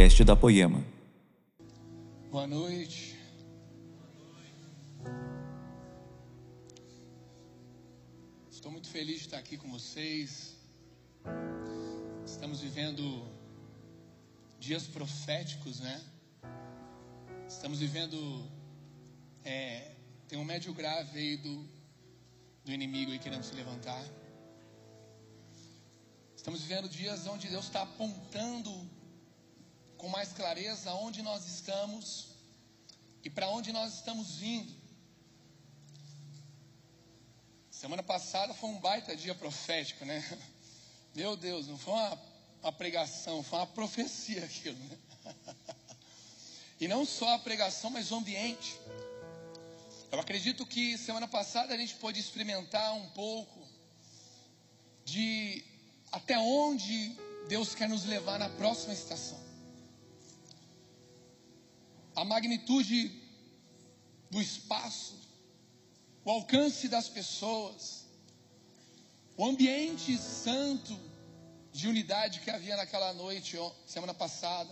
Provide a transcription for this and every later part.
podcast da Poema. Boa noite. Estou muito feliz de estar aqui com vocês. Estamos vivendo dias proféticos, né? Estamos vivendo. É, tem um médio grave aí do, do inimigo aí querendo se levantar. Estamos vivendo dias onde Deus está apontando com mais clareza onde nós estamos e para onde nós estamos vindo. Semana passada foi um baita dia profético, né? Meu Deus, não foi uma, uma pregação, foi uma profecia aquilo, né? E não só a pregação, mas o ambiente. Eu acredito que semana passada a gente pôde experimentar um pouco de até onde Deus quer nos levar na próxima estação. A magnitude do espaço, o alcance das pessoas, o ambiente santo de unidade que havia naquela noite, semana passada.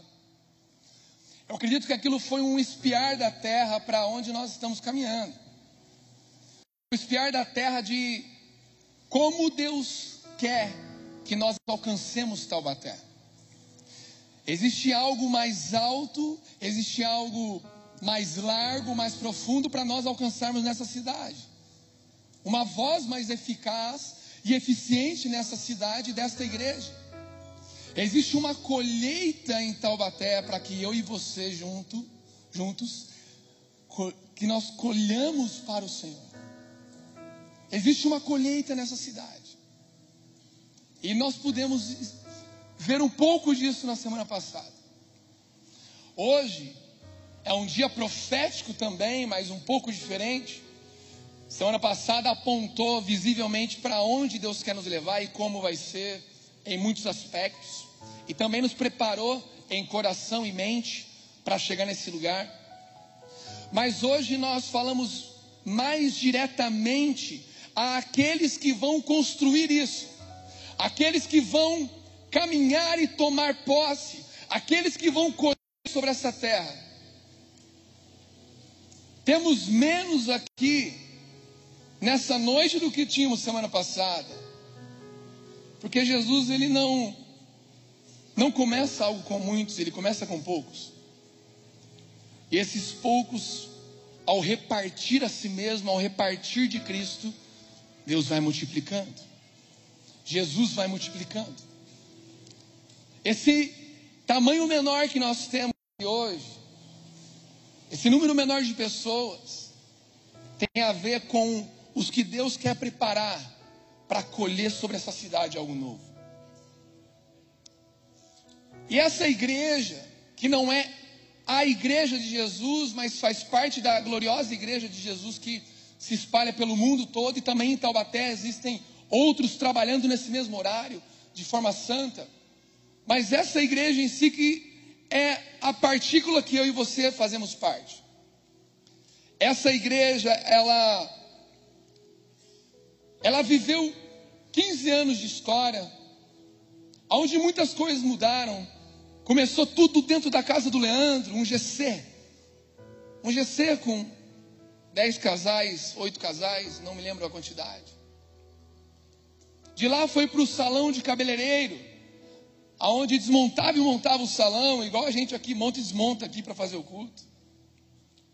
Eu acredito que aquilo foi um espiar da terra para onde nós estamos caminhando. O espiar da terra de como Deus quer que nós alcancemos Taubaté. Existe algo mais alto, existe algo mais largo, mais profundo para nós alcançarmos nessa cidade. Uma voz mais eficaz e eficiente nessa cidade desta igreja. Existe uma colheita em Taubaté para que eu e você junto, juntos, que nós colhamos para o Senhor. Existe uma colheita nessa cidade. E nós pudemos ver um pouco disso na semana passada. Hoje é um dia profético também, mas um pouco diferente. Semana passada apontou visivelmente para onde Deus quer nos levar e como vai ser em muitos aspectos. E também nos preparou em coração e mente para chegar nesse lugar. Mas hoje nós falamos mais diretamente àqueles que vão construir isso, aqueles que vão caminhar e tomar posse, aqueles que vão colher sobre essa terra. Temos menos aqui nessa noite do que tínhamos semana passada. Porque Jesus ele não não começa algo com muitos, ele começa com poucos. E esses poucos ao repartir a si mesmo, ao repartir de Cristo, Deus vai multiplicando. Jesus vai multiplicando. Esse tamanho menor que nós temos hoje esse número menor de pessoas tem a ver com os que Deus quer preparar para colher sobre essa cidade algo novo. E essa igreja, que não é a igreja de Jesus, mas faz parte da gloriosa igreja de Jesus que se espalha pelo mundo todo e também em Taubaté existem outros trabalhando nesse mesmo horário, de forma santa. Mas essa igreja em si que é a partícula que eu e você fazemos parte. Essa igreja, ela ela viveu 15 anos de história, onde muitas coisas mudaram. Começou tudo dentro da casa do Leandro, um GC. Um GC com 10 casais, 8 casais, não me lembro a quantidade. De lá foi para o salão de cabeleireiro aonde desmontava e montava o salão, igual a gente aqui monta e desmonta aqui para fazer o culto.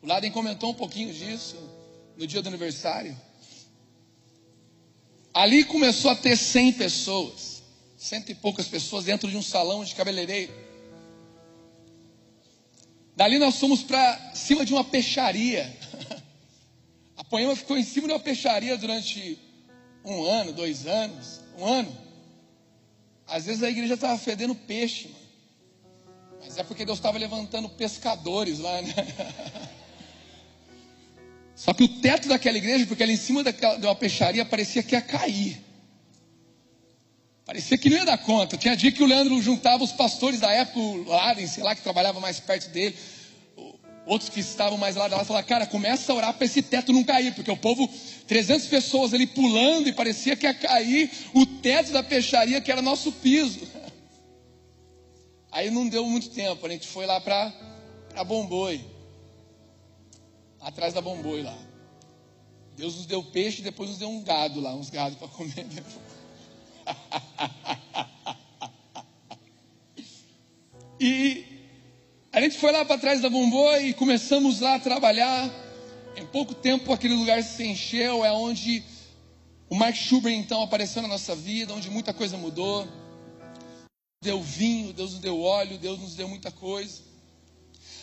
O Laden comentou um pouquinho disso no dia do aniversário. Ali começou a ter 100 pessoas, cento e poucas pessoas dentro de um salão de cabeleireiro. Dali nós fomos para cima de uma peixaria. A Poema ficou em cima de uma peixaria durante um ano, dois anos, um ano. Às vezes a igreja estava fedendo peixe, mano. Mas é porque Deus estava levantando pescadores lá, né? Só que o teto daquela igreja, porque ela em cima daquela, de uma peixaria, parecia que ia cair. Parecia que não ia dar conta. Tinha dia que o Leandro juntava os pastores da época, o Laden, sei lá, que trabalhava mais perto dele. Outros que estavam mais lá, lá falaram, cara, começa a orar para esse teto não cair, porque o povo, 300 pessoas ali pulando e parecia que ia cair o teto da peixaria que era nosso piso. Aí não deu muito tempo, a gente foi lá para a Bomboi. Atrás da Bomboi lá. Deus nos deu peixe e depois nos deu um gado lá, uns gados para comer. e a gente foi lá para trás da Bomboi e começamos lá a trabalhar. Em pouco tempo aquele lugar se encheu, é onde o Mark Schubert então apareceu na nossa vida, onde muita coisa mudou deu vinho, Deus nos deu óleo, Deus nos deu muita coisa.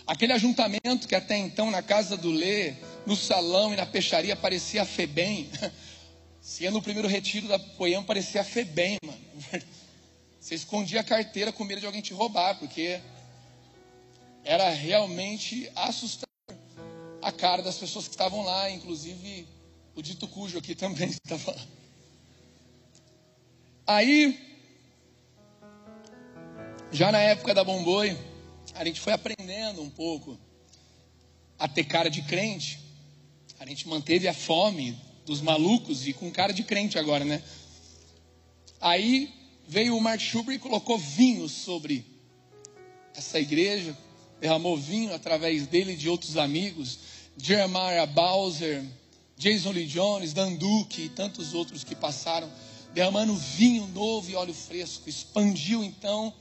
Aquele ajuntamento que até então na casa do Lê, no salão e na peixaria parecia Febem. Se ia no primeiro retiro da Poema, parecia Febem, mano. Você escondia a carteira com medo de alguém te roubar, porque era realmente assustador a cara das pessoas que estavam lá, inclusive o dito cujo aqui também estava lá. Aí já na época da Bomboi, a gente foi aprendendo um pouco a ter cara de crente. A gente manteve a fome dos malucos e com cara de crente agora, né? Aí veio o Mark Schubert e colocou vinho sobre essa igreja, derramou vinho através dele e de outros amigos, Jeremiah Bowser, Jason Lee Jones, Dan Duque e tantos outros que passaram, derramando vinho novo e óleo fresco. Expandiu então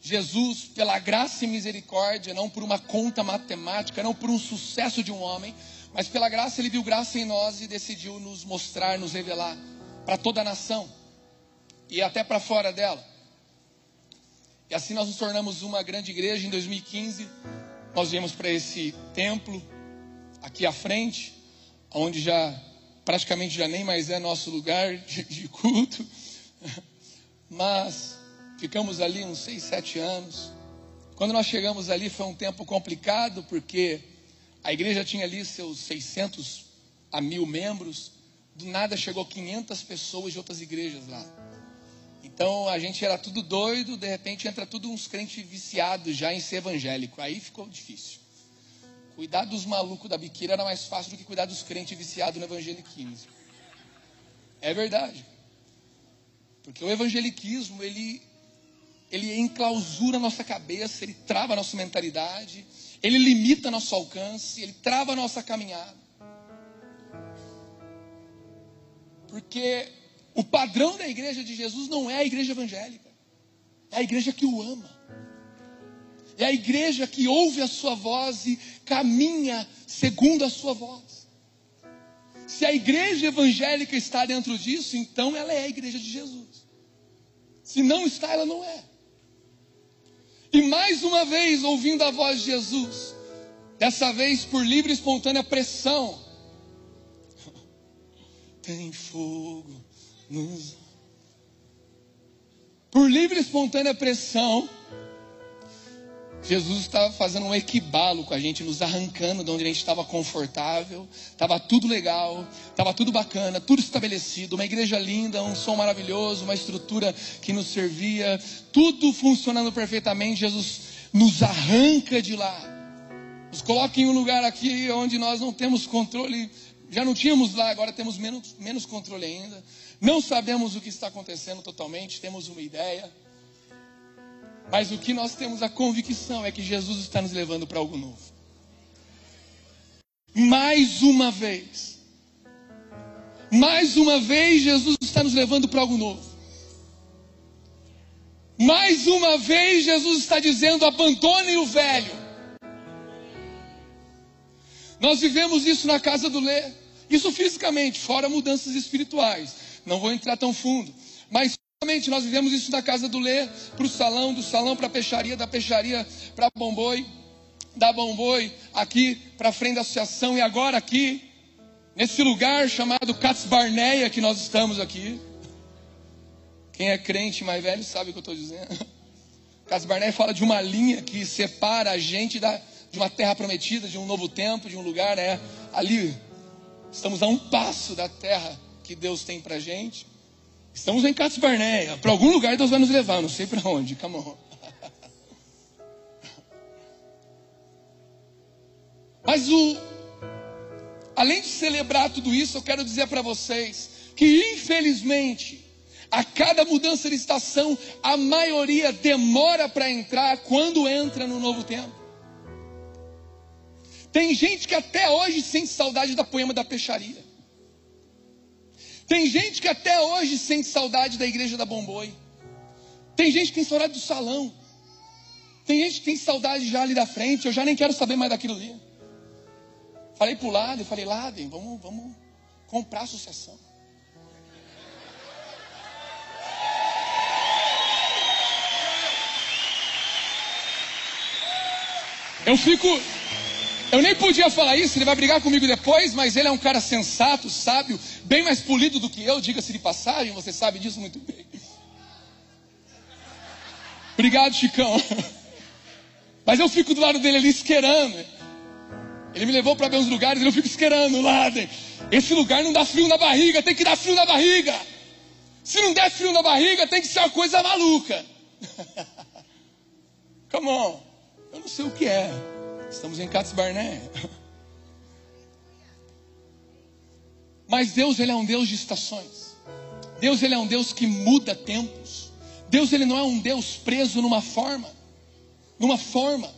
Jesus, pela graça e misericórdia, não por uma conta matemática, não por um sucesso de um homem, mas pela graça ele viu graça em nós e decidiu nos mostrar, nos revelar para toda a nação e até para fora dela. E assim nós nos tornamos uma grande igreja. Em 2015, nós viemos para esse templo aqui à frente, onde já praticamente já nem mais é nosso lugar de, de culto, mas Ficamos ali uns seis, sete anos. Quando nós chegamos ali foi um tempo complicado, porque a igreja tinha ali seus 600 a mil membros. Do nada chegou 500 pessoas de outras igrejas lá. Então a gente era tudo doido, de repente entra tudo uns crentes viciados já em ser evangélico. Aí ficou difícil. Cuidar dos malucos da biqueira era mais fácil do que cuidar dos crentes viciados no evangeliquismo. É verdade. Porque o evangeliquismo, ele ele enclausura a nossa cabeça, ele trava a nossa mentalidade, ele limita nosso alcance, ele trava a nossa caminhada. Porque o padrão da igreja de Jesus não é a igreja evangélica, é a igreja que o ama. É a igreja que ouve a sua voz e caminha segundo a sua voz. Se a igreja evangélica está dentro disso, então ela é a igreja de Jesus. Se não está, ela não é. E mais uma vez, ouvindo a voz de Jesus, dessa vez por livre e espontânea pressão, tem fogo nos. Por livre e espontânea pressão, Jesus estava fazendo um equibalo com a gente, nos arrancando de onde a gente estava confortável, estava tudo legal, estava tudo bacana, tudo estabelecido, uma igreja linda, um som maravilhoso, uma estrutura que nos servia, tudo funcionando perfeitamente. Jesus nos arranca de lá, nos coloca em um lugar aqui onde nós não temos controle, já não tínhamos lá, agora temos menos, menos controle ainda, não sabemos o que está acontecendo totalmente, temos uma ideia mas o que nós temos a convicção é que Jesus está nos levando para algo novo. Mais uma vez. Mais uma vez, Jesus está nos levando para algo novo. Mais uma vez, Jesus está dizendo: abandone o velho. Nós vivemos isso na casa do Lê, isso fisicamente, fora mudanças espirituais. Não vou entrar tão fundo, mas nós vivemos isso da casa do Lê para o salão, do salão para a peixaria, da peixaria para Bomboi, da Bomboi aqui para frente da associação e agora aqui, nesse lugar chamado Cats Barneia que nós estamos aqui. Quem é crente mais velho sabe o que eu estou dizendo. Cats Barneia fala de uma linha que separa a gente da, de uma terra prometida, de um novo tempo, de um lugar, é ali. Estamos a um passo da terra que Deus tem para gente. Estamos em Catos Barneia. Para algum lugar Deus vai nos levar, não sei para onde. Come on. Mas o, além de celebrar tudo isso, eu quero dizer para vocês que infelizmente A cada mudança de estação, a maioria demora para entrar quando entra no novo tempo. Tem gente que até hoje sente saudade da poema da peixaria. Tem gente que até hoje sente saudade da igreja da Bomboi. Tem gente que tem saudade do salão. Tem gente que tem saudade já ali da frente. Eu já nem quero saber mais daquilo ali. Falei pro Laden, falei, Laden, vamos, vamos comprar a associação. Eu fico. Eu nem podia falar isso, ele vai brigar comigo depois, mas ele é um cara sensato, sábio, bem mais polido do que eu, diga-se de passagem, você sabe disso muito bem. Obrigado, Chicão. Mas eu fico do lado dele ali esquerando. Ele me levou para ver uns lugares e eu fico esquerando lá. Esse lugar não dá frio na barriga, tem que dar frio na barriga. Se não der frio na barriga, tem que ser uma coisa maluca. Come on. Eu não sei o que é. Estamos em Cats Barné. Mas Deus, Ele é um Deus de estações. Deus, Ele é um Deus que muda tempos. Deus, Ele não é um Deus preso numa forma. Numa forma.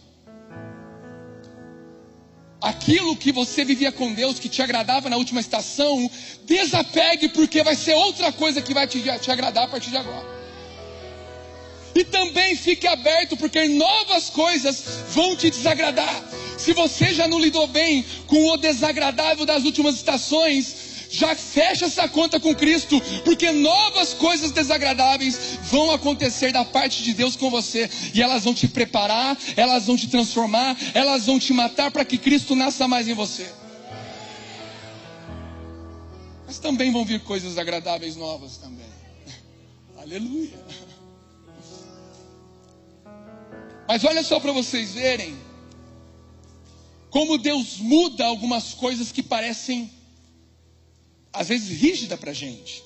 Aquilo que você vivia com Deus, que te agradava na última estação, desapegue, porque vai ser outra coisa que vai te, te agradar a partir de agora. E também fique aberto, porque novas coisas vão te desagradar. Se você já não lidou bem com o desagradável das últimas estações, já fecha essa conta com Cristo, porque novas coisas desagradáveis vão acontecer da parte de Deus com você, e elas vão te preparar, elas vão te transformar, elas vão te matar para que Cristo nasça mais em você. Mas também vão vir coisas agradáveis novas também. Aleluia. Mas olha só para vocês verem como Deus muda algumas coisas que parecem, às vezes, rígida para a gente.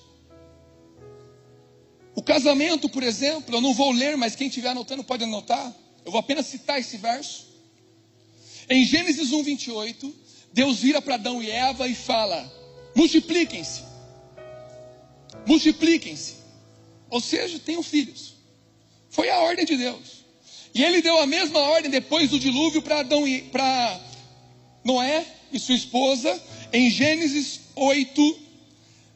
O casamento, por exemplo, eu não vou ler, mas quem estiver anotando pode anotar. Eu vou apenas citar esse verso. Em Gênesis 1, 28, Deus vira para Adão e Eva e fala: multipliquem-se, multipliquem-se, ou seja, tenham filhos. Foi a ordem de Deus. E ele deu a mesma ordem depois do dilúvio para Adão e para Noé e sua esposa em Gênesis 8,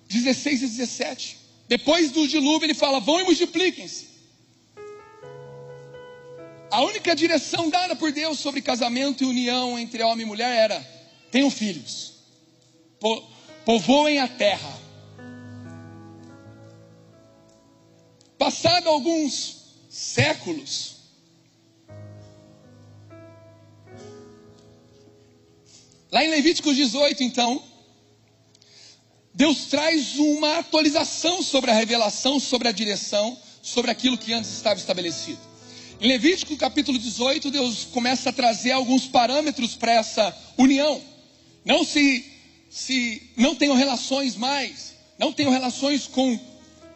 16 e 17. Depois do dilúvio ele fala: "Vão e multipliquem-se". A única direção dada por Deus sobre casamento e união entre homem e mulher era: tenham filhos, po povoem a terra. Passado alguns séculos, Lá em Levíticos 18, então, Deus traz uma atualização sobre a revelação, sobre a direção, sobre aquilo que antes estava estabelecido. Em Levítico capítulo 18, Deus começa a trazer alguns parâmetros para essa união. Não se, se não tenham relações mais, não tenham relações com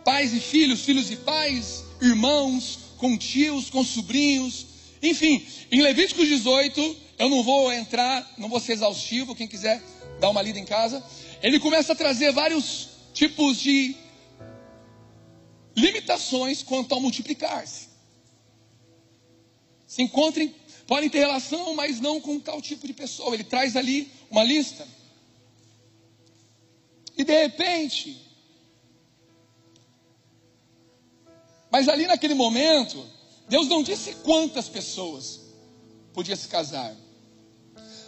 pais e filhos, filhos e pais, irmãos, com tios, com sobrinhos. Enfim, em Levíticos 18, eu não vou entrar, não vou ser exaustivo, quem quiser dar uma lida em casa. Ele começa a trazer vários tipos de limitações quanto ao multiplicar-se. Se encontrem, podem ter relação, mas não com tal tipo de pessoa. Ele traz ali uma lista. E de repente, mas ali naquele momento, Deus não disse quantas pessoas podia se casar.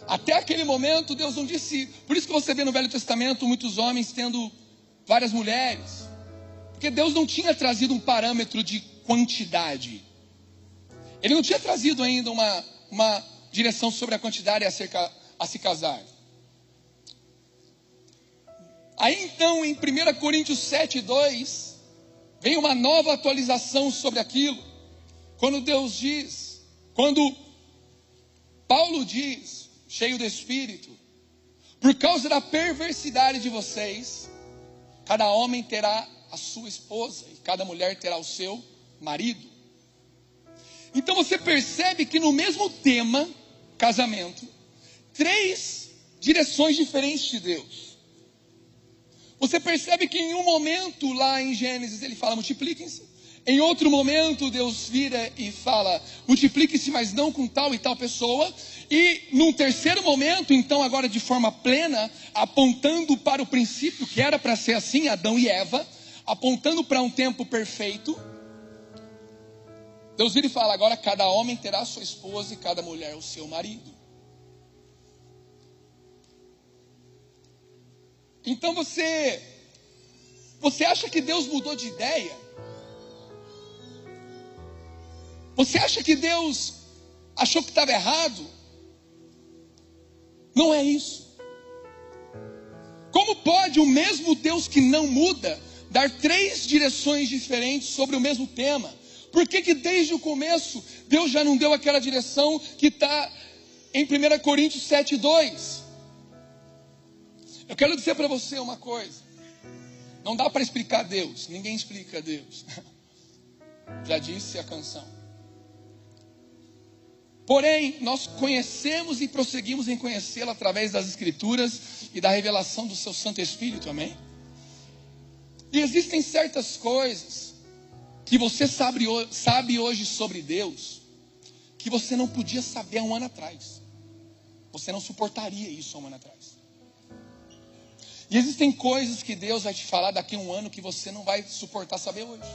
Até aquele momento, Deus não disse. Por isso que você vê no Velho Testamento muitos homens tendo várias mulheres. Porque Deus não tinha trazido um parâmetro de quantidade. Ele não tinha trazido ainda uma, uma direção sobre a quantidade a, a se casar. Aí então, em 1 Coríntios 7, 2, vem uma nova atualização sobre aquilo. Quando Deus diz, quando Paulo diz, cheio do Espírito, por causa da perversidade de vocês, cada homem terá a sua esposa e cada mulher terá o seu marido. Então você percebe que no mesmo tema, casamento, três direções diferentes de Deus. Você percebe que em um momento lá em Gênesis ele fala: multipliquem-se. Em outro momento, Deus vira e fala: multiplique-se, mas não com tal e tal pessoa. E num terceiro momento, então, agora de forma plena, apontando para o princípio que era para ser assim, Adão e Eva, apontando para um tempo perfeito, Deus vira e fala: agora cada homem terá sua esposa e cada mulher o seu marido. Então você, você acha que Deus mudou de ideia? Você acha que Deus achou que estava errado? Não é isso. Como pode o mesmo Deus que não muda dar três direções diferentes sobre o mesmo tema? Por que, que desde o começo Deus já não deu aquela direção que está em 1 Coríntios 7, 2? Eu quero dizer para você uma coisa. Não dá para explicar Deus, ninguém explica Deus. Já disse a canção. Porém, nós conhecemos e prosseguimos em conhecê-lo através das Escrituras e da revelação do seu Santo Espírito, amém? E existem certas coisas que você sabe, sabe hoje sobre Deus que você não podia saber há um ano atrás. Você não suportaria isso há um ano atrás. E existem coisas que Deus vai te falar daqui a um ano que você não vai suportar saber hoje.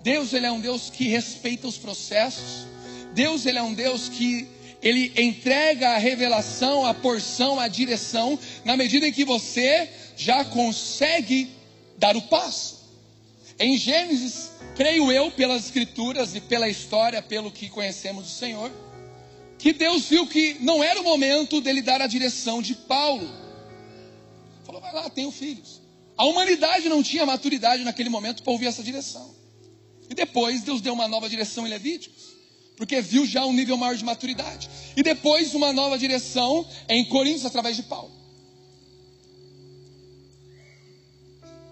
Deus, ele é um Deus que respeita os processos. Deus, ele é um Deus que ele entrega a revelação, a porção, a direção, na medida em que você já consegue dar o passo. Em Gênesis, creio eu, pelas escrituras e pela história, pelo que conhecemos do Senhor, que Deus viu que não era o momento dele dar a direção de Paulo. Falou, vai lá, tenho filhos. A humanidade não tinha maturidade naquele momento para ouvir essa direção. E depois Deus deu uma nova direção em Levíticos, porque viu já um nível maior de maturidade. E depois uma nova direção em Coríntios através de Paulo.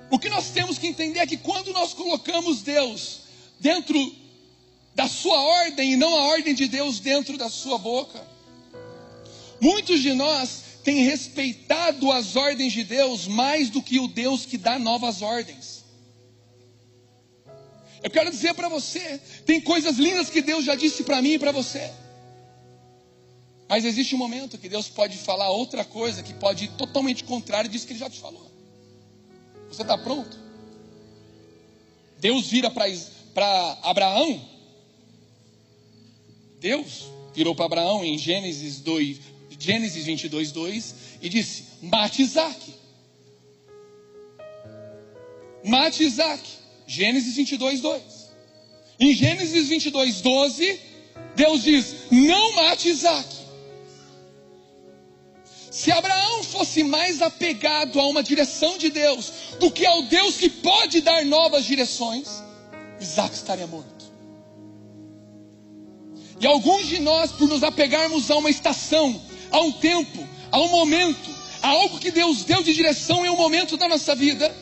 O que nós temos que entender é que quando nós colocamos Deus dentro da sua ordem e não a ordem de Deus dentro da sua boca, muitos de nós tem respeitado as ordens de Deus mais do que o Deus que dá novas ordens. Eu quero dizer para você, tem coisas lindas que Deus já disse para mim e para você. Mas existe um momento que Deus pode falar outra coisa que pode ir totalmente contrário disso que ele já te falou. Você está pronto? Deus vira para Abraão. Deus virou para Abraão em Gênesis 2, Gênesis 22, 2, e disse: Mate Isaac. Mate Isaac. Gênesis 22, 2. Em Gênesis 22, 12, Deus diz: Não mate Isaac. Se Abraão fosse mais apegado a uma direção de Deus do que ao Deus que pode dar novas direções, Isaac estaria morto. E alguns de nós, por nos apegarmos a uma estação, Há um tempo, há um momento, há algo que Deus deu de direção em um momento da nossa vida.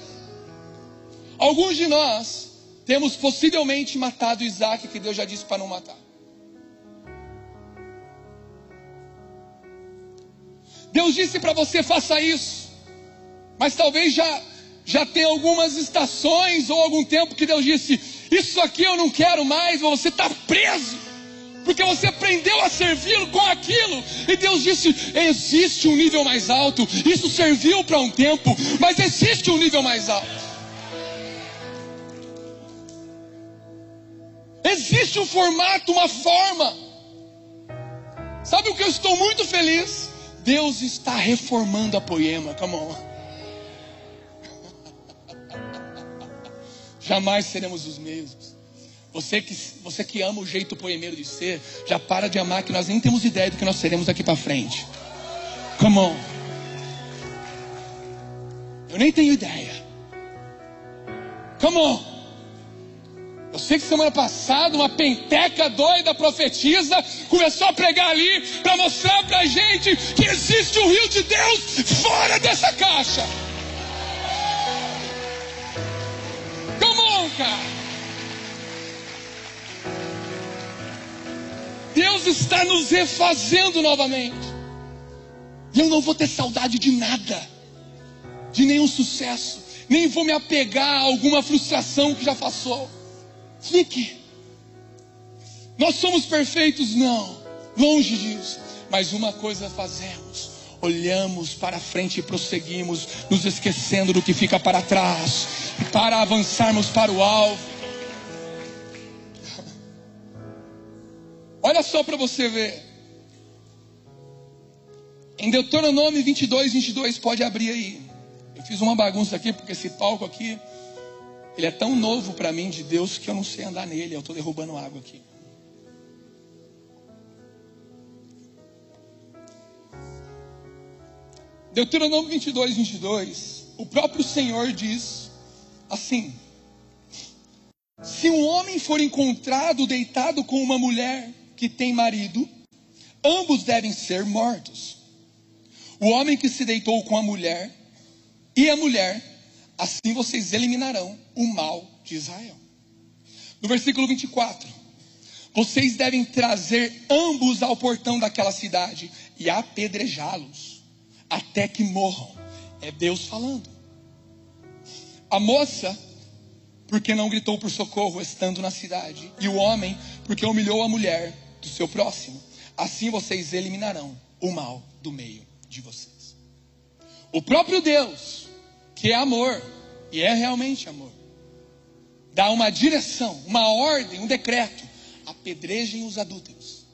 Alguns de nós temos possivelmente matado Isaac, que Deus já disse para não matar. Deus disse para você faça isso, mas talvez já já tem algumas estações ou algum tempo que Deus disse isso aqui eu não quero mais, você está preso porque você aprendeu a servi-lo com aquilo. E Deus disse: existe um nível mais alto. Isso serviu para um tempo, mas existe um nível mais alto. Existe um formato, uma forma. Sabe o que eu estou muito feliz? Deus está reformando a poema. Come on. Jamais seremos os mesmos. Você que, você que ama o jeito poemeiro de ser, já para de amar que nós nem temos ideia do que nós seremos daqui para frente. Come on. Eu nem tenho ideia. Come on. Eu sei que semana passada uma penteca doida profetiza começou a pregar ali para mostrar para a gente que existe um rio de Deus fora dessa caixa. Come on, cara. Deus está nos refazendo novamente. E eu não vou ter saudade de nada. de nenhum sucesso, nem vou me apegar a alguma frustração que já passou. Fique. Nós somos perfeitos? Não, longe disso. Mas uma coisa fazemos: olhamos para frente e prosseguimos, nos esquecendo do que fica para trás, para avançarmos para o alvo. Olha só para você ver. Em Deuteronômio 22, 22, pode abrir aí. Eu fiz uma bagunça aqui, porque esse palco aqui, ele é tão novo para mim de Deus que eu não sei andar nele. Eu estou derrubando água aqui. Deuteronômio 22, 22. O próprio Senhor diz assim: Se um homem for encontrado deitado com uma mulher que tem marido, ambos devem ser mortos. O homem que se deitou com a mulher e a mulher, assim vocês eliminarão o mal de Israel. No versículo 24: Vocês devem trazer ambos ao portão daquela cidade e apedrejá-los até que morram. É Deus falando. A moça, porque não gritou por socorro estando na cidade, e o homem, porque humilhou a mulher do seu próximo. Assim vocês eliminarão o mal do meio de vocês. O próprio Deus, que é amor, e é realmente amor, dá uma direção, uma ordem, um decreto: apedrejem os adúlteros.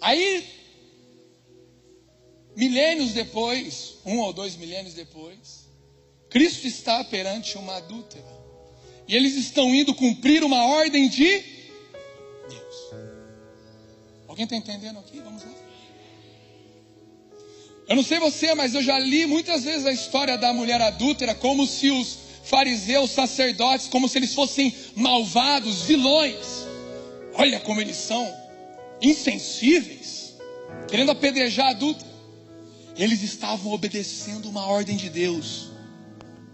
Aí, milênios depois, um ou dois milênios depois, Cristo está perante uma adúltera. E eles estão indo cumprir uma ordem de Deus. Alguém está entendendo aqui? Vamos lá. Eu não sei você, mas eu já li muitas vezes a história da mulher adúltera como se os fariseus, sacerdotes, como se eles fossem malvados, vilões. Olha como eles são insensíveis, querendo apedrejar a adúltera. Eles estavam obedecendo uma ordem de Deus.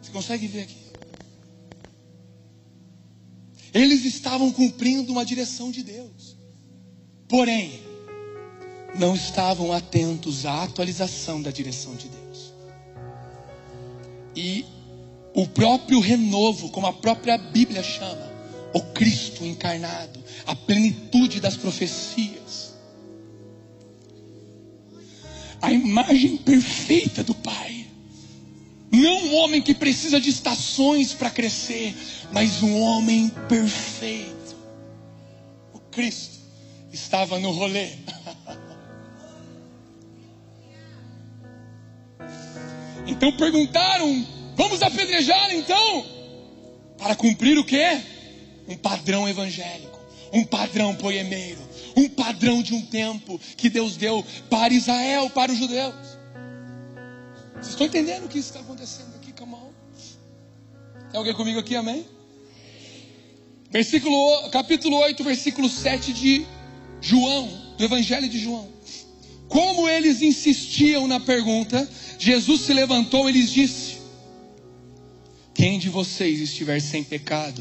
Você consegue ver aqui? Eles estavam cumprindo uma direção de Deus. Porém, não estavam atentos à atualização da direção de Deus. E o próprio renovo, como a própria Bíblia chama, o Cristo encarnado, a plenitude das profecias, a imagem perfeita do Pai. Não um homem que precisa de estações para crescer, mas um homem perfeito. O Cristo estava no rolê. Então perguntaram: vamos apedrejar então? Para cumprir o que? Um padrão evangélico, um padrão poemeiro, um padrão de um tempo que Deus deu para Israel, para os judeus. Vocês estão entendendo o que está acontecendo aqui, Camal? Tem alguém comigo aqui, amém? Versículo, capítulo 8, versículo 7 de João, do Evangelho de João. Como eles insistiam na pergunta, Jesus se levantou e lhes disse: Quem de vocês estiver sem pecado,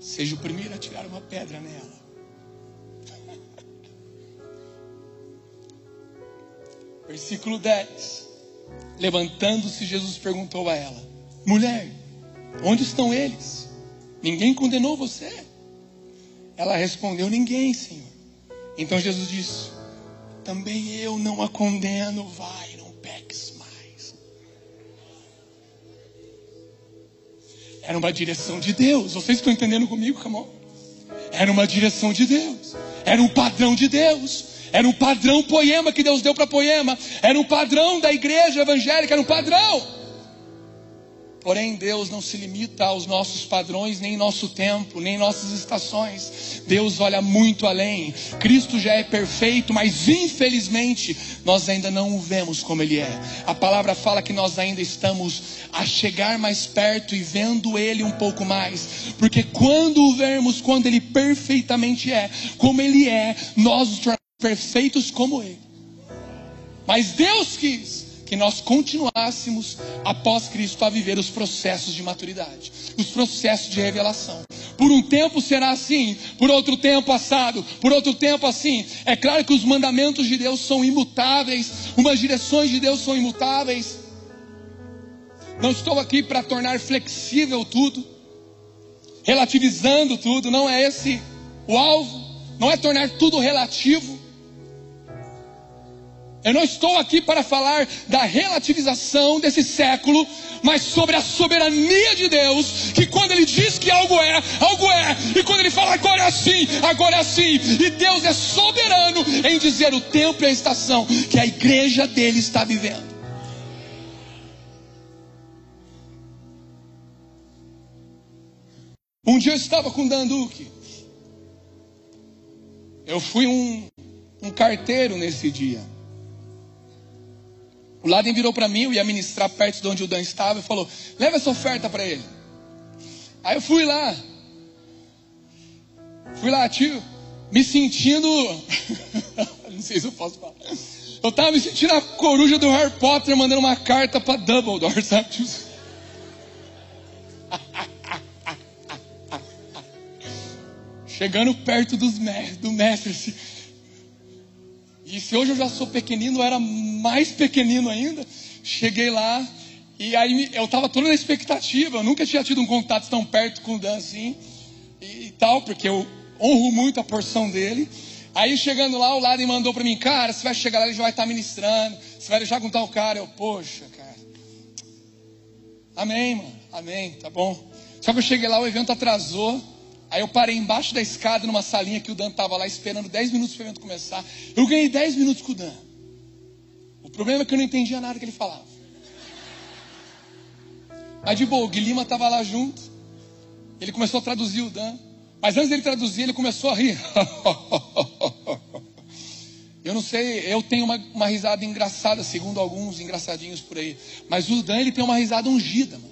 seja o primeiro a tirar uma pedra nela. Versículo 10. Levantando-se, Jesus perguntou a ela: Mulher, onde estão eles? Ninguém condenou você? Ela respondeu: Ninguém, Senhor. Então Jesus disse: Também eu não a condeno, vai, Era uma direção de Deus. Vocês estão entendendo comigo, Camão? Era uma direção de Deus. Era um padrão de Deus. Era um padrão poema que Deus deu para poema. Era um padrão da igreja evangélica. Era um padrão. Porém, Deus não se limita aos nossos padrões, nem nosso tempo, nem nossas estações. Deus olha muito além. Cristo já é perfeito, mas infelizmente nós ainda não o vemos como Ele é. A palavra fala que nós ainda estamos a chegar mais perto e vendo Ele um pouco mais. Porque quando o vermos, quando Ele perfeitamente é, como Ele é, nós nos tornamos perfeitos como Ele. Mas Deus quis que nós continuássemos após Cristo a viver os processos de maturidade, os processos de revelação. Por um tempo será assim, por outro tempo assado, por outro tempo assim. É claro que os mandamentos de Deus são imutáveis, umas direções de Deus são imutáveis. Não estou aqui para tornar flexível tudo, relativizando tudo, não é esse o alvo, não é tornar tudo relativo. Eu não estou aqui para falar da relativização desse século, mas sobre a soberania de Deus, que quando Ele diz que algo é, algo é, e quando Ele fala agora é assim, agora é assim, e Deus é soberano em dizer o tempo e a estação que a igreja dele está vivendo. Um dia eu estava com Dan Duque. Eu fui um, um carteiro nesse dia. O Laden virou para mim, eu ia ministrar perto de onde o Dan estava e falou: leva essa oferta para ele. Aí eu fui lá. Fui lá, tio, me sentindo. Não sei se eu posso falar. Eu tava me sentindo a coruja do Harry Potter mandando uma carta para Dumbledore, sabe? Chegando perto dos mestres, do mestre, assim. E se hoje eu já sou pequenino, eu era mais pequenino ainda. Cheguei lá e aí eu estava todo na expectativa. Eu nunca tinha tido um contato tão perto com o Dan assim e, e tal, porque eu honro muito a porção dele. Aí chegando lá, o Laden mandou para mim, cara, você vai chegar lá, ele já vai estar tá ministrando, você vai deixar com tal cara. Eu, poxa, cara. Amém, mano. Amém, tá bom. Só que eu cheguei lá, o evento atrasou. Aí eu parei embaixo da escada, numa salinha que o Dan estava lá esperando 10 minutos para o evento começar. Eu ganhei 10 minutos com o Dan. O problema é que eu não entendia nada que ele falava. Mas de boa, o Guilherme estava lá junto. Ele começou a traduzir o Dan. Mas antes dele traduzir, ele começou a rir. eu não sei, eu tenho uma, uma risada engraçada, segundo alguns engraçadinhos por aí. Mas o Dan, ele tem uma risada ungida, mano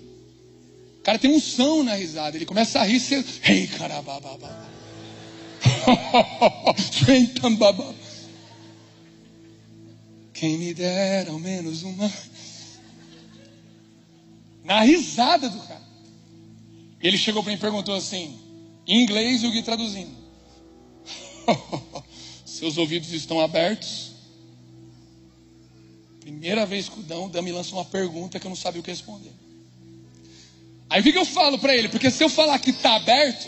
cara tem um som na risada. Ele começa a rir. Você... Ei, carabababa. Quem me dera ao menos uma. Na risada do cara. Ele chegou para mim e perguntou assim, em inglês, e o Gui traduzindo. Seus ouvidos estão abertos. Primeira vez que o Dão, o me lança uma pergunta que eu não sabia o que responder. Aí o que, que eu falo para ele? Porque se eu falar que está aberto,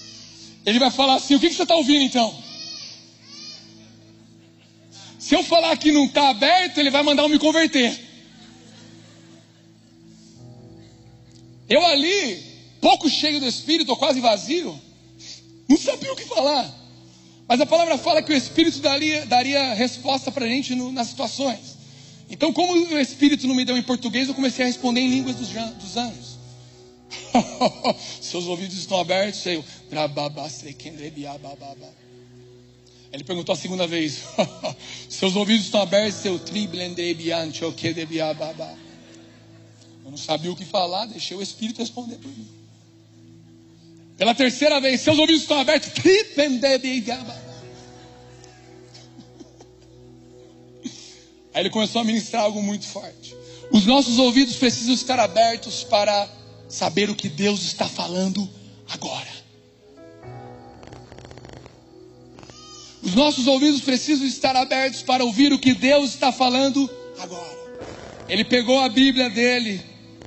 ele vai falar assim: o que, que você está ouvindo então? Se eu falar que não está aberto, ele vai mandar eu me converter. Eu ali, pouco cheio do Espírito, ou quase vazio, não sabia o que falar. Mas a palavra fala que o Espírito daria, daria resposta para a gente no, nas situações. Então, como o Espírito não me deu em português, eu comecei a responder em línguas dos, dos anjos. Seus ouvidos estão abertos, eu. Ele perguntou a segunda vez: Seus ouvidos estão abertos, seu Eu não sabia o que falar, deixei o Espírito responder por mim. Pela terceira vez, seus ouvidos estão abertos, Aí ele começou a ministrar algo muito forte. Os nossos ouvidos precisam estar abertos para saber o que Deus está falando agora. Os nossos ouvidos precisam estar abertos para ouvir o que Deus está falando agora. Ele pegou a Bíblia dele,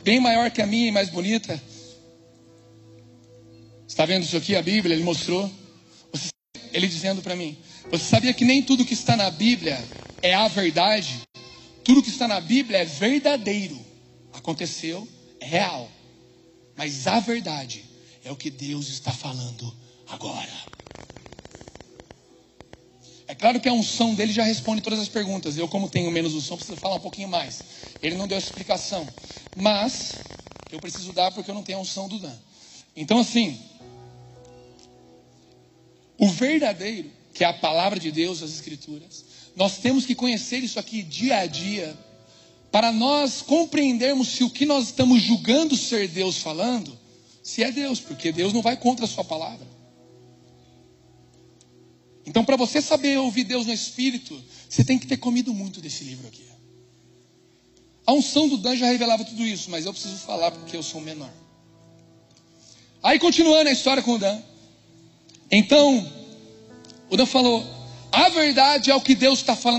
bem maior que a minha e mais bonita. Está vendo isso aqui, a Bíblia? Ele mostrou. ele dizendo para mim: Você sabia que nem tudo que está na Bíblia é a verdade? Tudo que está na Bíblia é verdadeiro. Aconteceu, é real. Mas a verdade é o que Deus está falando agora. É claro que a unção dele já responde todas as perguntas. Eu, como tenho menos unção, preciso falar um pouquinho mais. Ele não deu explicação. Mas eu preciso dar porque eu não tenho a unção do Dan. Então, assim, o verdadeiro, que é a palavra de Deus, as Escrituras, nós temos que conhecer isso aqui dia a dia para nós compreendermos se o que nós estamos julgando ser Deus falando, se é Deus, porque Deus não vai contra a sua palavra. Então, para você saber ouvir Deus no Espírito, você tem que ter comido muito desse livro aqui. A unção do Dan já revelava tudo isso, mas eu preciso falar porque eu sou menor. Aí continuando a história com o Dan. Então, o Dan falou: a verdade é o que Deus está falando.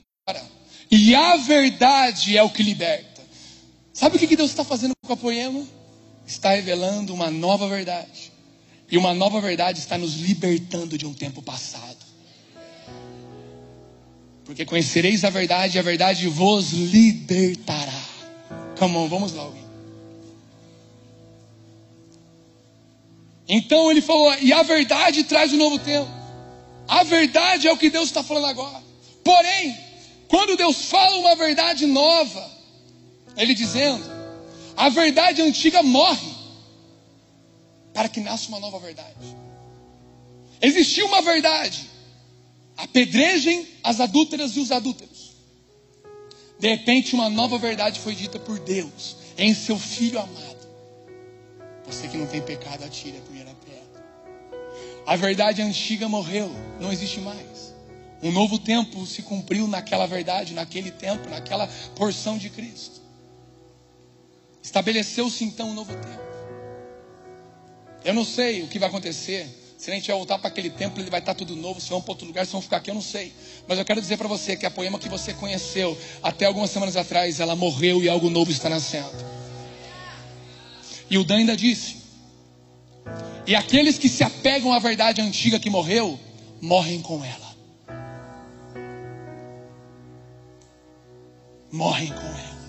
E a verdade é o que liberta. Sabe o que Deus está fazendo com a poema? Está revelando uma nova verdade. E uma nova verdade está nos libertando de um tempo passado. Porque conhecereis a verdade e a verdade vos libertará. Come on, vamos lá. Alguém. Então ele falou, e a verdade traz um novo tempo. A verdade é o que Deus está falando agora. Porém, quando Deus fala uma verdade nova, Ele dizendo, a verdade antiga morre, para que nasça uma nova verdade. Existiu uma verdade, apedrejem as adúlteras e os adúlteros. De repente, uma nova verdade foi dita por Deus em seu Filho amado. Você que não tem pecado, atire a primeira pedra. A verdade antiga morreu, não existe mais. Um novo tempo se cumpriu naquela verdade, naquele tempo, naquela porção de Cristo. Estabeleceu-se então um novo tempo. Eu não sei o que vai acontecer se a gente vai voltar para aquele templo, ele vai estar tudo novo. Se vão para outro lugar, se vão ficar aqui, eu não sei. Mas eu quero dizer para você que a poema que você conheceu até algumas semanas atrás, ela morreu e algo novo está nascendo. E o Dan ainda disse: E aqueles que se apegam à verdade antiga que morreu, morrem com ela. Morrem com ela.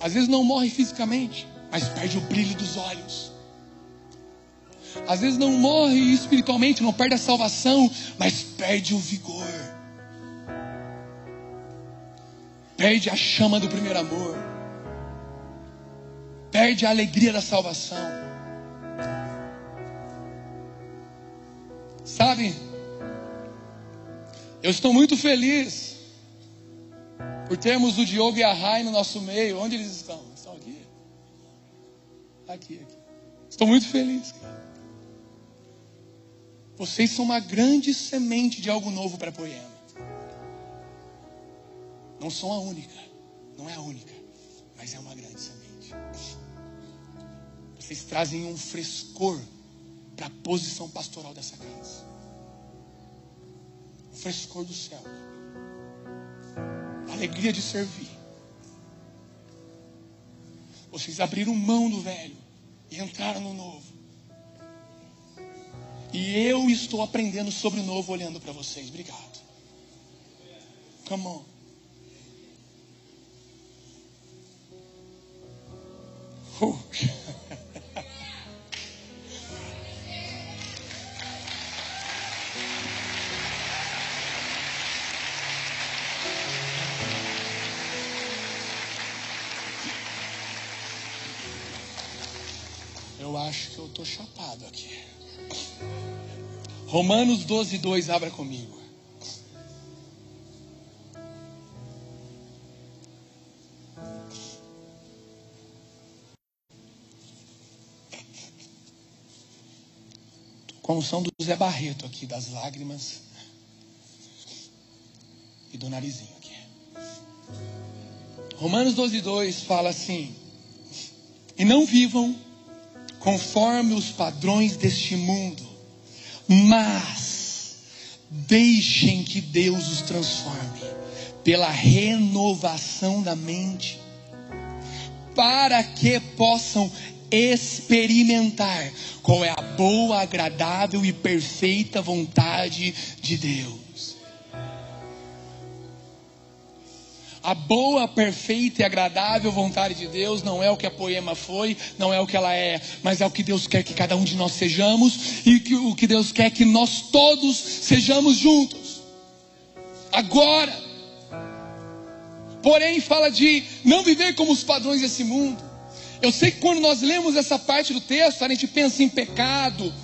Às vezes não morre fisicamente, mas perde o brilho dos olhos às vezes não morre espiritualmente, não perde a salvação, mas perde o vigor. Perde a chama do primeiro amor. Perde a alegria da salvação. Sabe? Eu estou muito feliz por termos o Diogo e a Rai no nosso meio. Onde eles estão? Estão aqui? Aqui, aqui. Estou muito feliz, cara. Vocês são uma grande semente de algo novo para Poema. Não são a única, não é a única, mas é uma grande semente. Vocês trazem um frescor para a posição pastoral dessa casa. O frescor do céu. Alegria de servir. Vocês abriram mão do velho e entraram no novo. E eu estou aprendendo sobre o novo olhando para vocês. Obrigado. Come on. Uh. Romanos 12, 2, abra comigo. Com a unção do Zé Barreto aqui, das lágrimas e do narizinho aqui. Romanos 12, 2 fala assim: E não vivam conforme os padrões deste mundo mas deixem que Deus os transforme pela renovação da mente, para que possam experimentar qual é a boa, agradável e perfeita vontade de Deus. A boa, perfeita e agradável vontade de Deus não é o que a poema foi, não é o que ela é, mas é o que Deus quer que cada um de nós sejamos e que, o que Deus quer que nós todos sejamos juntos. Agora, porém, fala de não viver como os padrões desse mundo. Eu sei que quando nós lemos essa parte do texto, a gente pensa em pecado,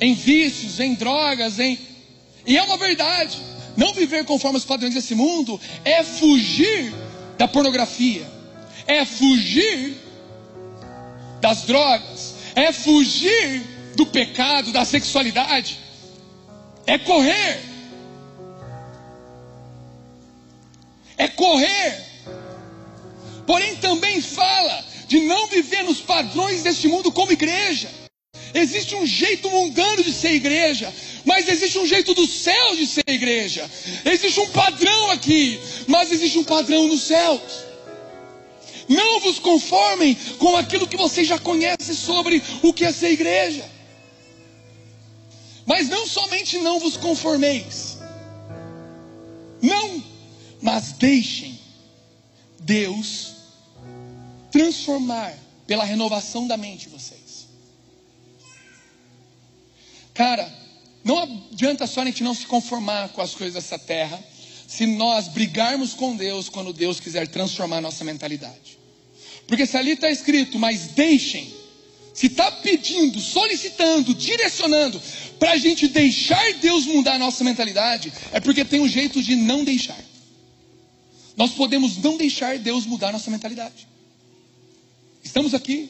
em vícios, em drogas, em. E é uma verdade. Não viver conforme os padrões desse mundo é fugir da pornografia, é fugir das drogas, é fugir do pecado, da sexualidade, é correr, é correr. Porém, também fala de não viver nos padrões deste mundo como igreja. Existe um jeito mundano de ser igreja, mas existe um jeito do céu de ser igreja. Existe um padrão aqui, mas existe um padrão nos céus. Não vos conformem com aquilo que vocês já conhecem sobre o que é ser igreja. Mas não somente não vos conformeis. Não, mas deixem Deus transformar pela renovação da mente vocês. Cara, não adianta só a gente não se conformar com as coisas dessa terra, se nós brigarmos com Deus quando Deus quiser transformar a nossa mentalidade. Porque se ali está escrito, mas deixem, se está pedindo, solicitando, direcionando para a gente deixar Deus mudar a nossa mentalidade, é porque tem um jeito de não deixar. Nós podemos não deixar Deus mudar a nossa mentalidade. Estamos aqui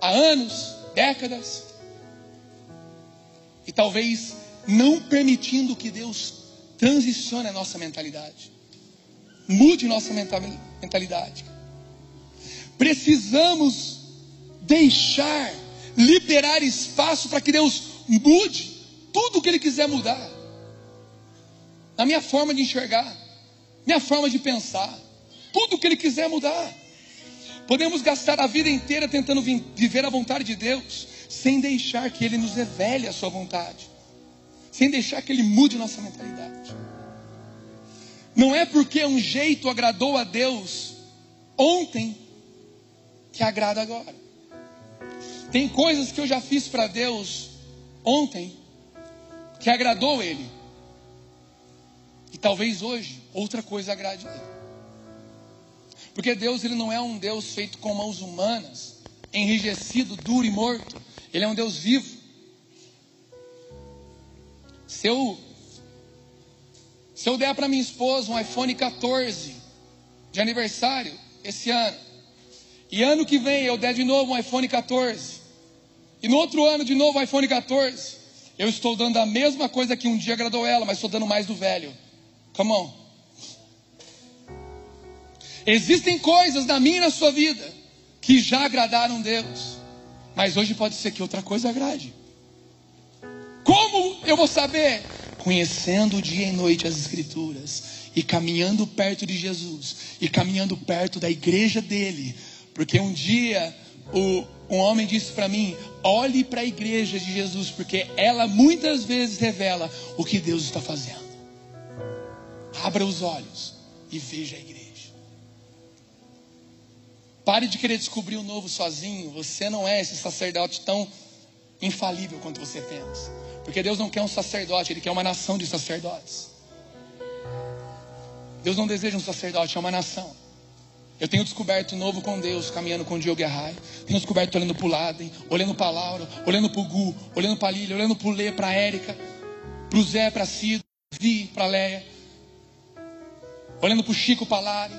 há anos, décadas, e talvez não permitindo que Deus transicione a nossa mentalidade, mude nossa mentalidade. Precisamos deixar, liberar espaço para que Deus mude tudo o que Ele quiser mudar. Na minha forma de enxergar, minha forma de pensar, tudo o que Ele quiser mudar. Podemos gastar a vida inteira tentando viver a vontade de Deus, sem deixar que Ele nos revele a Sua vontade, sem deixar que Ele mude nossa mentalidade. Não é porque um jeito agradou a Deus ontem que agrada agora. Tem coisas que eu já fiz para Deus ontem que agradou Ele. E talvez hoje outra coisa agrade Ele. Porque Deus ele não é um Deus feito com mãos humanas, enrijecido, duro e morto. Ele é um Deus vivo. Se eu, se eu der para minha esposa um iPhone 14 de aniversário esse ano, e ano que vem eu der de novo um iPhone 14. E no outro ano de novo um iPhone 14. Eu estou dando a mesma coisa que um dia agradou ela, mas estou dando mais do velho. Come on. Existem coisas na minha e na sua vida que já agradaram Deus. Mas hoje pode ser que outra coisa agrade. Como eu vou saber? Conhecendo dia e noite as Escrituras e caminhando perto de Jesus e caminhando perto da igreja dele, porque um dia o, um homem disse para mim: olhe para a igreja de Jesus, porque ela muitas vezes revela o que Deus está fazendo. Abra os olhos e veja a igreja. Pare de querer descobrir o novo sozinho. Você não é esse sacerdote tão infalível quanto você pensa. Porque Deus não quer um sacerdote, Ele quer uma nação de sacerdotes. Deus não deseja um sacerdote, é uma nação. Eu tenho descoberto novo com Deus, caminhando com o Diogo Arrai. Tenho descoberto olhando para o Laden, olhando para a Laura, olhando para o Gu, olhando para a Lília, olhando para o Lê, para a Érica, para o Zé, para a Cida, Vi, para a Leia. Olhando para o Chico, para a Lari,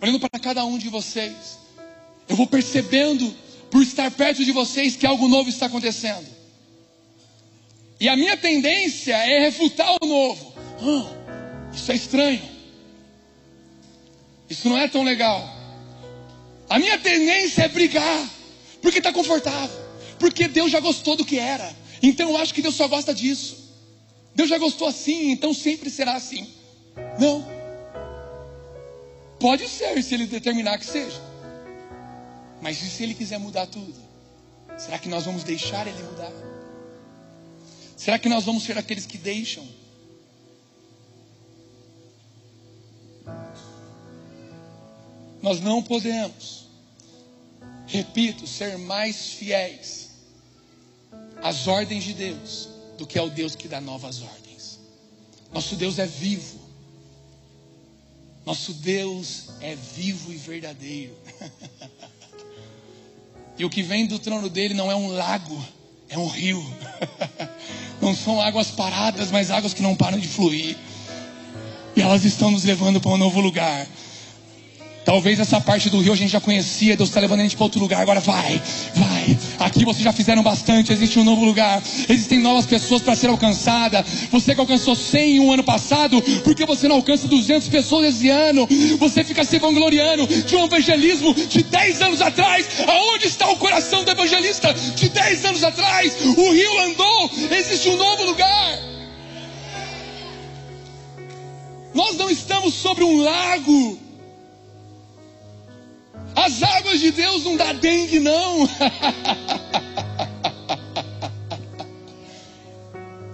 olhando para cada um de vocês. Eu vou percebendo, por estar perto de vocês, que algo novo está acontecendo. E a minha tendência é refutar o novo. Ah, isso é estranho. Isso não é tão legal. A minha tendência é brigar, porque está confortável, porque Deus já gostou do que era. Então eu acho que Deus só gosta disso. Deus já gostou assim, então sempre será assim. Não. Pode ser se Ele determinar que seja. Mas e se Ele quiser mudar tudo? Será que nós vamos deixar Ele mudar? Será que nós vamos ser aqueles que deixam? Nós não podemos, repito, ser mais fiéis às ordens de Deus do que ao Deus que dá novas ordens. Nosso Deus é vivo. Nosso Deus é vivo e verdadeiro. e o que vem do trono dele não é um lago, é um rio. não são águas paradas, mas águas que não param de fluir. E elas estão nos levando para um novo lugar. Talvez essa parte do rio a gente já conhecia, Deus está levando a gente para outro lugar. Agora vai, vai. Aqui vocês já fizeram bastante, existe um novo lugar. Existem novas pessoas para ser alcançada. Você que alcançou 100 um ano passado, por que você não alcança 200 pessoas esse ano? Você fica se vangloriando de um evangelismo de 10 anos atrás. Aonde está o coração do evangelista de 10 dez anos atrás o rio andou, existe um novo lugar. Nós não estamos sobre um lago. As águas de Deus não dá dengue, não.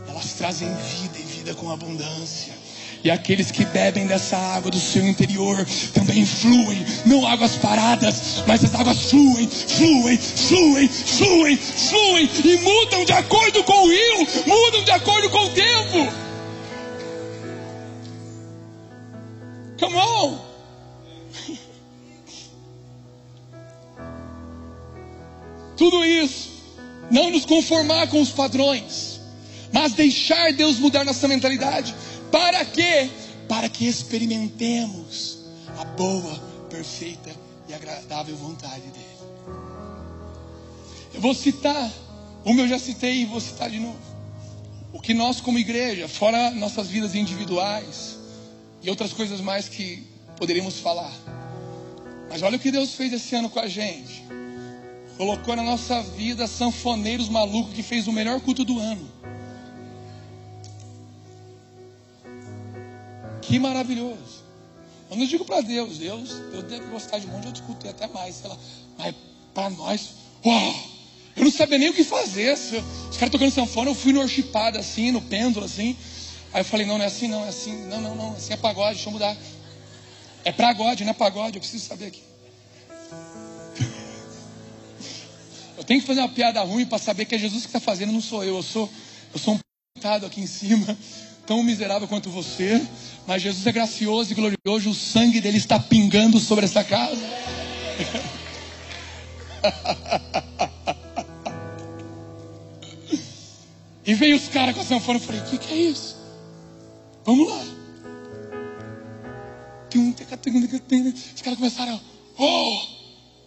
Elas trazem vida e vida com abundância. E aqueles que bebem dessa água do seu interior também fluem, não águas paradas, mas as águas fluem, fluem, fluem, fluem, fluem e mudam de acordo com o rio, mudam de acordo com o tempo. Come on! Tudo isso, não nos conformar com os padrões, mas deixar Deus mudar nossa mentalidade. Para quê? Para que experimentemos a boa, perfeita e agradável vontade dEle. Eu vou citar, como eu já citei e vou citar de novo. O que nós, como igreja, fora nossas vidas individuais e outras coisas mais que poderíamos falar. Mas olha o que Deus fez esse ano com a gente. Colocou na nossa vida sanfoneiros malucos que fez o melhor culto do ano. Que maravilhoso. Eu não digo para Deus, Deus, eu devo gostar de um monte de outros cultos, até mais, sei lá. Mas para nós, uau, eu não sabia nem o que fazer. Os caras tocando sanfona, eu fui no orchipado assim, no pêndulo assim. Aí eu falei, não, não é assim, não, é assim, não, não, não, assim é pagode, deixa eu mudar. É pagode, não é pagode, eu preciso saber aqui. Eu tenho que fazer uma piada ruim para saber que é Jesus que está fazendo, não sou eu. Eu sou, eu sou um pintado aqui em cima, tão miserável quanto você. Mas Jesus é gracioso e glorioso, o sangue dele está pingando sobre essa casa. e veio os caras com a sanfona. Eu falei: O que, que é isso? Vamos lá. Os caras começaram, oh,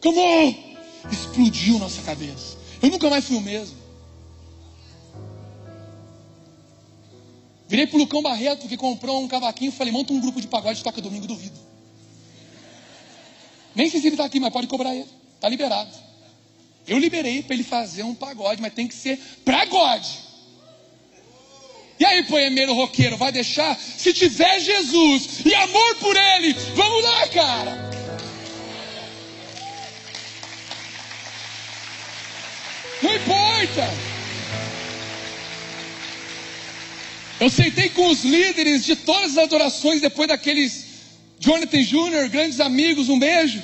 come on! Explodiu nossa cabeça. Eu nunca mais fui o mesmo. Virei pro Lucão Barreto, que comprou um cavaquinho, falei, monta um grupo de pagode, toca domingo, duvido. Nem sei se ele está aqui, mas pode cobrar ele. Está liberado. Eu liberei para ele fazer um pagode, mas tem que ser pagode. E aí, poemeiro roqueiro, vai deixar? Se tiver Jesus e amor por ele, vamos lá, cara. Eu sentei com os líderes de todas as adorações depois daqueles Jonathan Jr., grandes amigos, um beijo.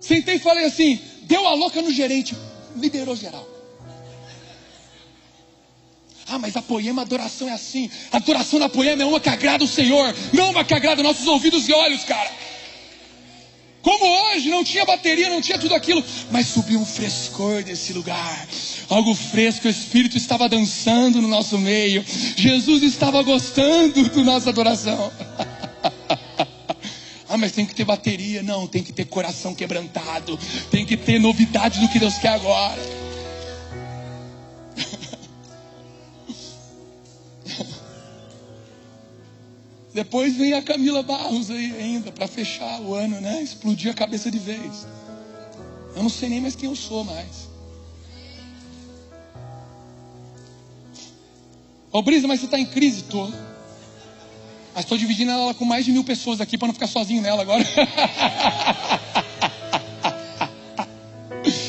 Sentei e falei assim: deu a louca no gerente, liberou geral. Ah, mas a poema, a adoração é assim. A adoração da poema é uma que agrada o Senhor, não uma que agrada nossos ouvidos e olhos, cara. Como hoje, não tinha bateria, não tinha tudo aquilo, mas subiu um frescor desse lugar. Algo fresco, o Espírito estava dançando no nosso meio. Jesus estava gostando da nossa adoração. Ah, mas tem que ter bateria. Não, tem que ter coração quebrantado. Tem que ter novidade do que Deus quer agora. Depois vem a Camila Barros aí ainda para fechar o ano, né? Explodir a cabeça de vez. Eu não sei nem mais quem eu sou mais. Ô Brisa, mas você está em crise? Tô. Mas estou dividindo ela com mais de mil pessoas aqui para não ficar sozinho nela agora.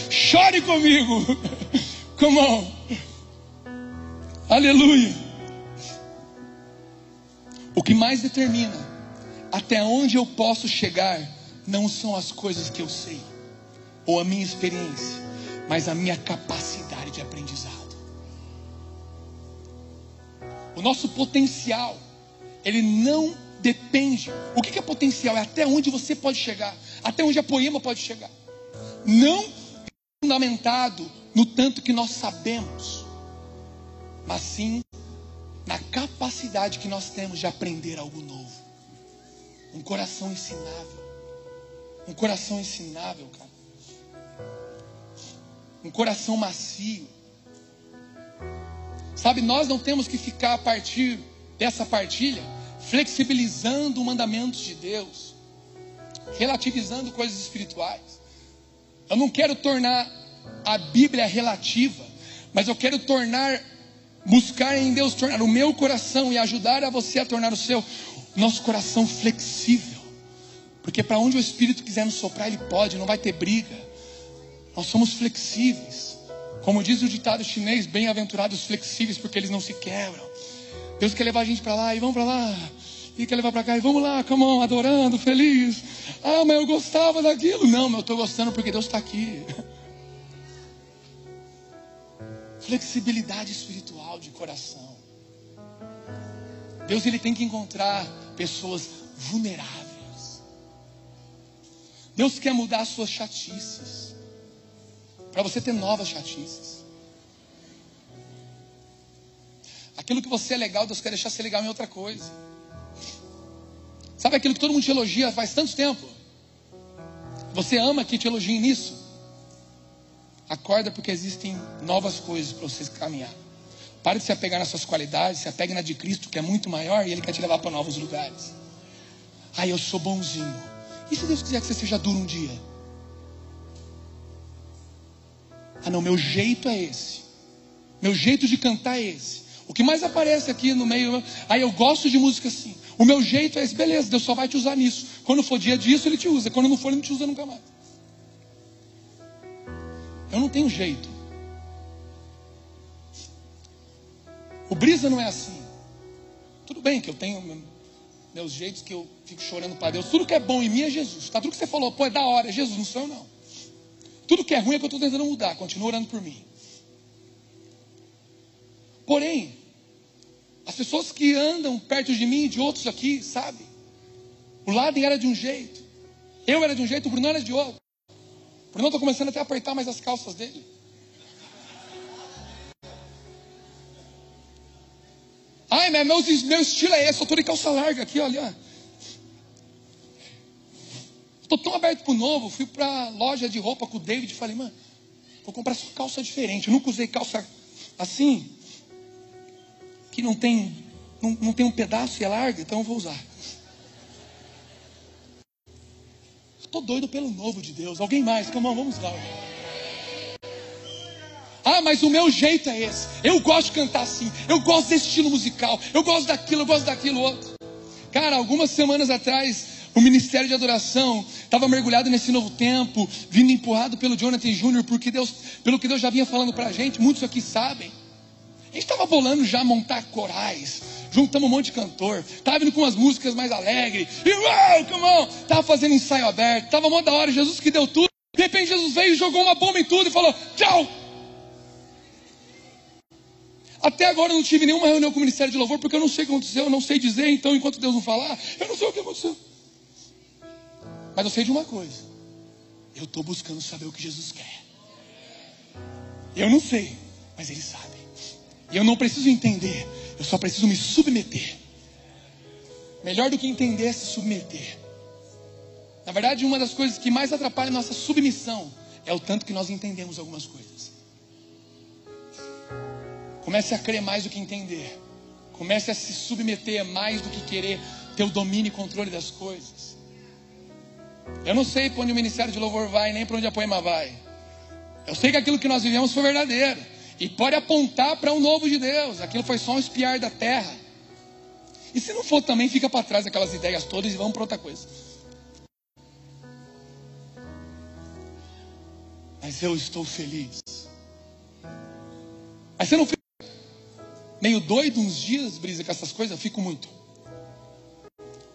Chore comigo. Come on. Aleluia. O que mais determina até onde eu posso chegar não são as coisas que eu sei ou a minha experiência, mas a minha capacidade de aprendizado. O nosso potencial, ele não depende. O que é potencial? É até onde você pode chegar, até onde a poema pode chegar. Não fundamentado no tanto que nós sabemos, mas sim capacidade que nós temos de aprender algo novo. Um coração ensinável. Um coração ensinável, cara. Um coração macio. Sabe, nós não temos que ficar a partir dessa partilha flexibilizando mandamentos de Deus, relativizando coisas espirituais. Eu não quero tornar a Bíblia relativa, mas eu quero tornar, buscar em Deus tornar o meu coração e ajudar a você a tornar o seu, nosso coração flexível. Porque para onde o Espírito quiser nos soprar, Ele pode, não vai ter briga. Nós somos flexíveis. Como diz o ditado chinês, bem-aventurados flexíveis, porque eles não se quebram. Deus quer levar a gente para lá e vamos para lá. E quer levar para cá e vamos lá, come on, adorando, feliz. Ah, mas eu gostava daquilo. Não, mas eu estou gostando porque Deus está aqui. Flexibilidade espiritual de coração. Deus ele tem que encontrar pessoas vulneráveis. Deus quer mudar as suas chatices. Para você ter novas chatices. Aquilo que você é legal, Deus quer deixar ser legal em outra coisa. Sabe aquilo que todo mundo te elogia faz tanto tempo? Você ama que te elogiem nisso? Acorda porque existem novas coisas para você caminhar. Pare de se apegar nas suas qualidades, se apegue na de Cristo, que é muito maior, e Ele quer te levar para novos lugares. Ah, eu sou bonzinho. E se Deus quiser que você seja duro um dia? Ah, não, meu jeito é esse. Meu jeito de cantar é esse. O que mais aparece aqui no meio, ah, eu gosto de música assim. O meu jeito é esse, beleza, Deus só vai te usar nisso. Quando for dia disso, Ele te usa. Quando não for, Ele não te usa nunca mais. Eu não tenho jeito. Brisa não é assim. Tudo bem que eu tenho meus jeitos que eu fico chorando para Deus. Tudo que é bom em mim é Jesus. Tá? Tudo que você falou, pô, é da hora, é Jesus, não sou eu não. Tudo que é ruim é que eu estou tentando mudar, continua orando por mim. Porém, as pessoas que andam perto de mim e de outros aqui, sabe? O Laden era de um jeito, eu era de um jeito, o Bruno era de outro. O Bruno está começando até a apertar mais as calças dele. Ai, meu, meu, estilo é esse, eu estou de calça larga aqui, olha. Estou tão aberto para o novo, fui para a loja de roupa com o David e falei, mano, vou comprar só calça diferente. Eu nunca usei calça assim, que não tem, não, não tem um pedaço e é larga, então eu vou usar. Estou doido pelo novo de Deus. Alguém mais? Calma, vamos lá. Ah, mas o meu jeito é esse. Eu gosto de cantar assim. Eu gosto desse estilo musical. Eu gosto daquilo, eu gosto daquilo outro. Cara, algumas semanas atrás, o ministério de adoração estava mergulhado nesse novo tempo, vindo empurrado pelo Jonathan Júnior, porque Deus, pelo que Deus já vinha falando para a gente, muitos aqui sabem. A gente estava bolando já montar corais, juntamos um monte de cantor, estava vindo com umas músicas mais alegres, e uau, come on, estava fazendo ensaio aberto, estava mó da hora, Jesus que deu tudo. De repente Jesus veio e jogou uma bomba em tudo e falou: tchau. Até agora eu não tive nenhuma reunião com o Ministério de Louvor, porque eu não sei o que aconteceu, eu não sei dizer, então enquanto Deus não falar, eu não sei o que aconteceu. Mas eu sei de uma coisa. Eu estou buscando saber o que Jesus quer. Eu não sei, mas Ele sabe. E eu não preciso entender, eu só preciso me submeter. Melhor do que entender é se submeter. Na verdade, uma das coisas que mais atrapalha a nossa submissão é o tanto que nós entendemos algumas coisas. Comece a crer mais do que entender. Comece a se submeter mais do que querer ter o domínio e controle das coisas. Eu não sei para onde o ministério de louvor vai, nem para onde a poema vai. Eu sei que aquilo que nós vivemos foi verdadeiro. E pode apontar para um novo de Deus. Aquilo foi só um espiar da terra. E se não for também, fica para trás aquelas ideias todas e vamos para outra coisa. Mas eu estou feliz. Mas você não fica meio doido uns dias, brisa, com essas coisas? Fico muito.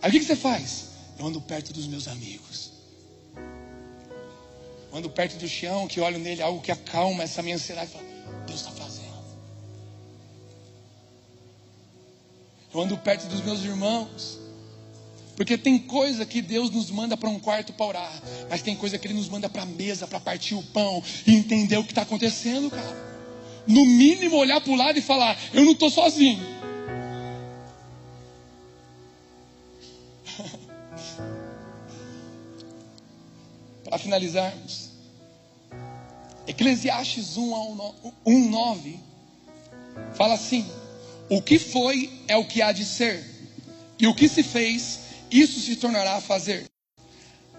Aí o que, que você faz? Eu ando perto dos meus amigos. Eu ando perto do chão, que olho nele, algo que acalma essa minha ansiedade. Falo, Deus está fazendo. Eu ando perto dos meus irmãos. Porque tem coisa que Deus nos manda para um quarto para orar. Mas tem coisa que Ele nos manda para a mesa, para partir o pão e entender o que está acontecendo, cara. No mínimo, olhar para o lado e falar: Eu não estou sozinho. para finalizarmos. Eclesiastes 1, 9 fala assim: O que foi é o que há de ser, e o que se fez, isso se tornará a fazer.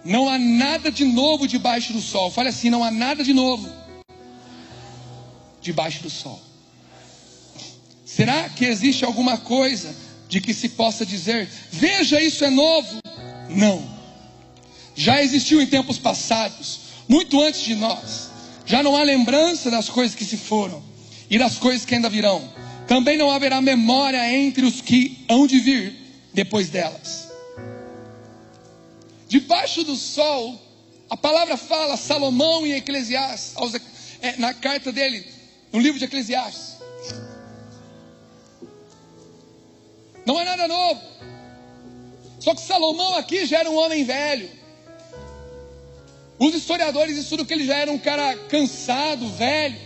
Não há nada de novo debaixo do sol. Fale assim: não há nada de novo debaixo do sol? Será que existe alguma coisa de que se possa dizer, veja, isso é novo? Não. Já existiu em tempos passados, muito antes de nós. Já não há lembrança das coisas que se foram e das coisas que ainda virão. Também não haverá memória entre os que hão de vir depois delas. Debaixo do sol, a palavra fala, Salomão em Eclesiastes, é, na carta dele, no livro de Eclesiastes. Não é nada novo. Só que Salomão aqui já era um homem velho. Os historiadores estudam que ele já era um cara cansado, velho.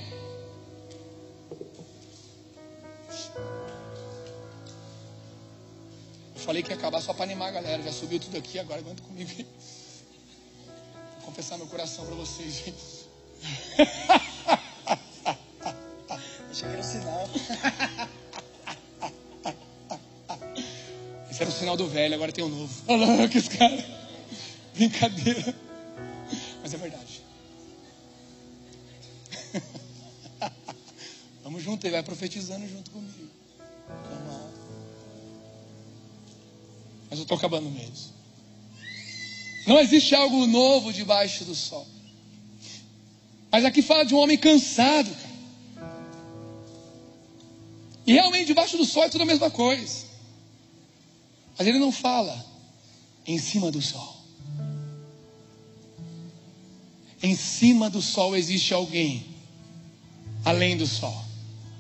Eu falei que ia acabar só para animar a galera. Já subiu tudo aqui, agora aguenta comigo. Vou confessar meu coração para vocês, gente. Achei que era o sinal. Esse era o sinal do velho, agora tem o novo. Olha que esse cara. Brincadeira. Mas é verdade. Vamos junto, ele vai profetizando junto comigo. Mas eu estou acabando mesmo. Não existe algo novo debaixo do sol. Mas aqui fala de um homem cansado, cara. E realmente debaixo do sol é tudo a mesma coisa. Mas ele não fala em cima do sol. Em cima do sol existe alguém além do sol,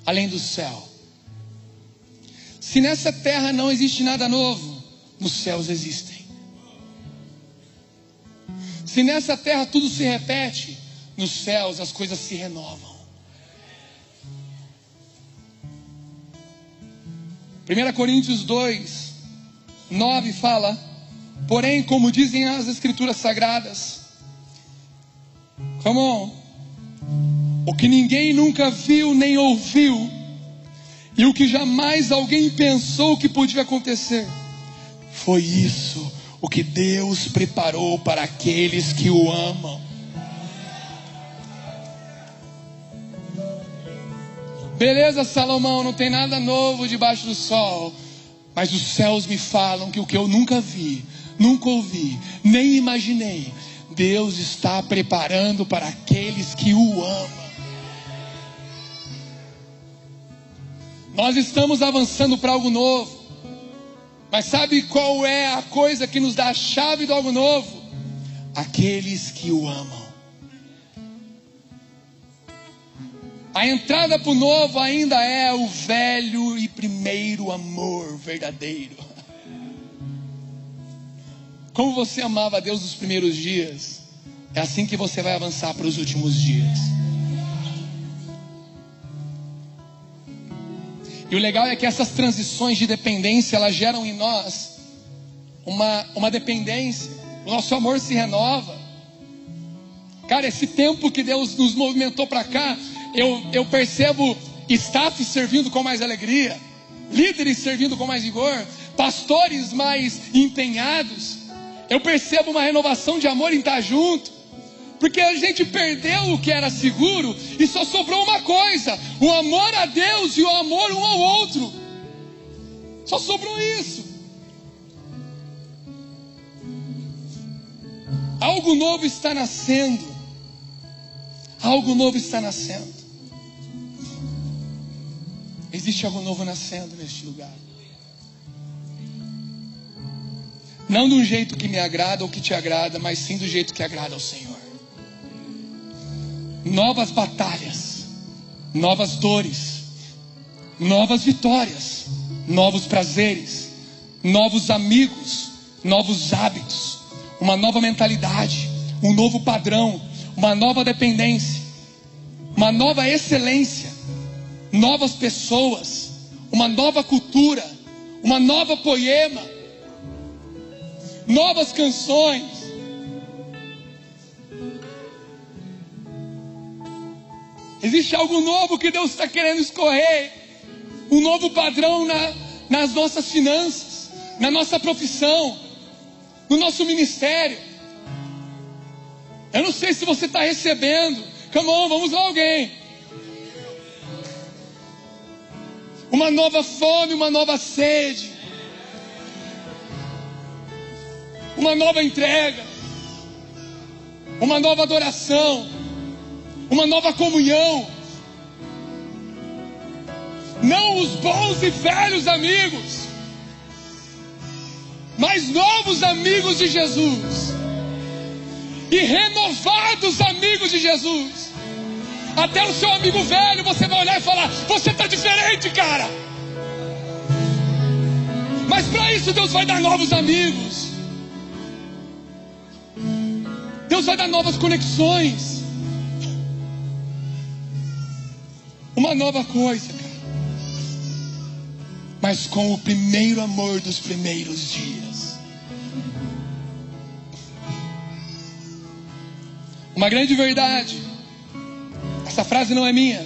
além do céu. Se nessa terra não existe nada novo, nos céus existem. Se nessa terra tudo se repete, nos céus as coisas se renovam. 1 Coríntios 2, 9 fala: Porém, como dizem as Escrituras Sagradas, come on, o que ninguém nunca viu nem ouviu, e o que jamais alguém pensou que podia acontecer, foi isso o que Deus preparou para aqueles que o amam. Beleza, Salomão, não tem nada novo debaixo do sol. Mas os céus me falam que o que eu nunca vi, nunca ouvi, nem imaginei, Deus está preparando para aqueles que o amam. Nós estamos avançando para algo novo. Mas sabe qual é a coisa que nos dá a chave do algo novo? Aqueles que o amam. A entrada para o novo ainda é o velho e primeiro amor verdadeiro. Como você amava a Deus nos primeiros dias, é assim que você vai avançar para os últimos dias. E o legal é que essas transições de dependência, elas geram em nós uma, uma dependência. O nosso amor se renova. Cara, esse tempo que Deus nos movimentou para cá, eu, eu percebo staff servindo com mais alegria, líderes servindo com mais vigor, pastores mais empenhados. Eu percebo uma renovação de amor em estar junto. Porque a gente perdeu o que era seguro e só sobrou uma coisa: o amor a Deus e o amor um ao outro. Só sobrou isso. Algo novo está nascendo. Algo novo está nascendo. Existe algo novo nascendo neste lugar. Não de um jeito que me agrada ou que te agrada, mas sim do jeito que agrada ao Senhor. Novas batalhas, novas dores, novas vitórias, novos prazeres, novos amigos, novos hábitos, uma nova mentalidade, um novo padrão, uma nova dependência, uma nova excelência novas pessoas, uma nova cultura, uma nova poema, novas canções. Existe algo novo que Deus está querendo escorrer, um novo padrão na, nas nossas finanças, na nossa profissão, no nosso ministério. Eu não sei se você está recebendo. Come on, vamos lá alguém. Uma nova fome, uma nova sede, uma nova entrega, uma nova adoração, uma nova comunhão. Não os bons e velhos amigos, mas novos amigos de Jesus e renovados amigos de Jesus. Até o seu amigo velho você vai olhar e falar: Você está diferente, cara. Mas para isso Deus vai dar novos amigos. Deus vai dar novas conexões. Uma nova coisa, cara. Mas com o primeiro amor dos primeiros dias. Uma grande verdade essa frase não é minha.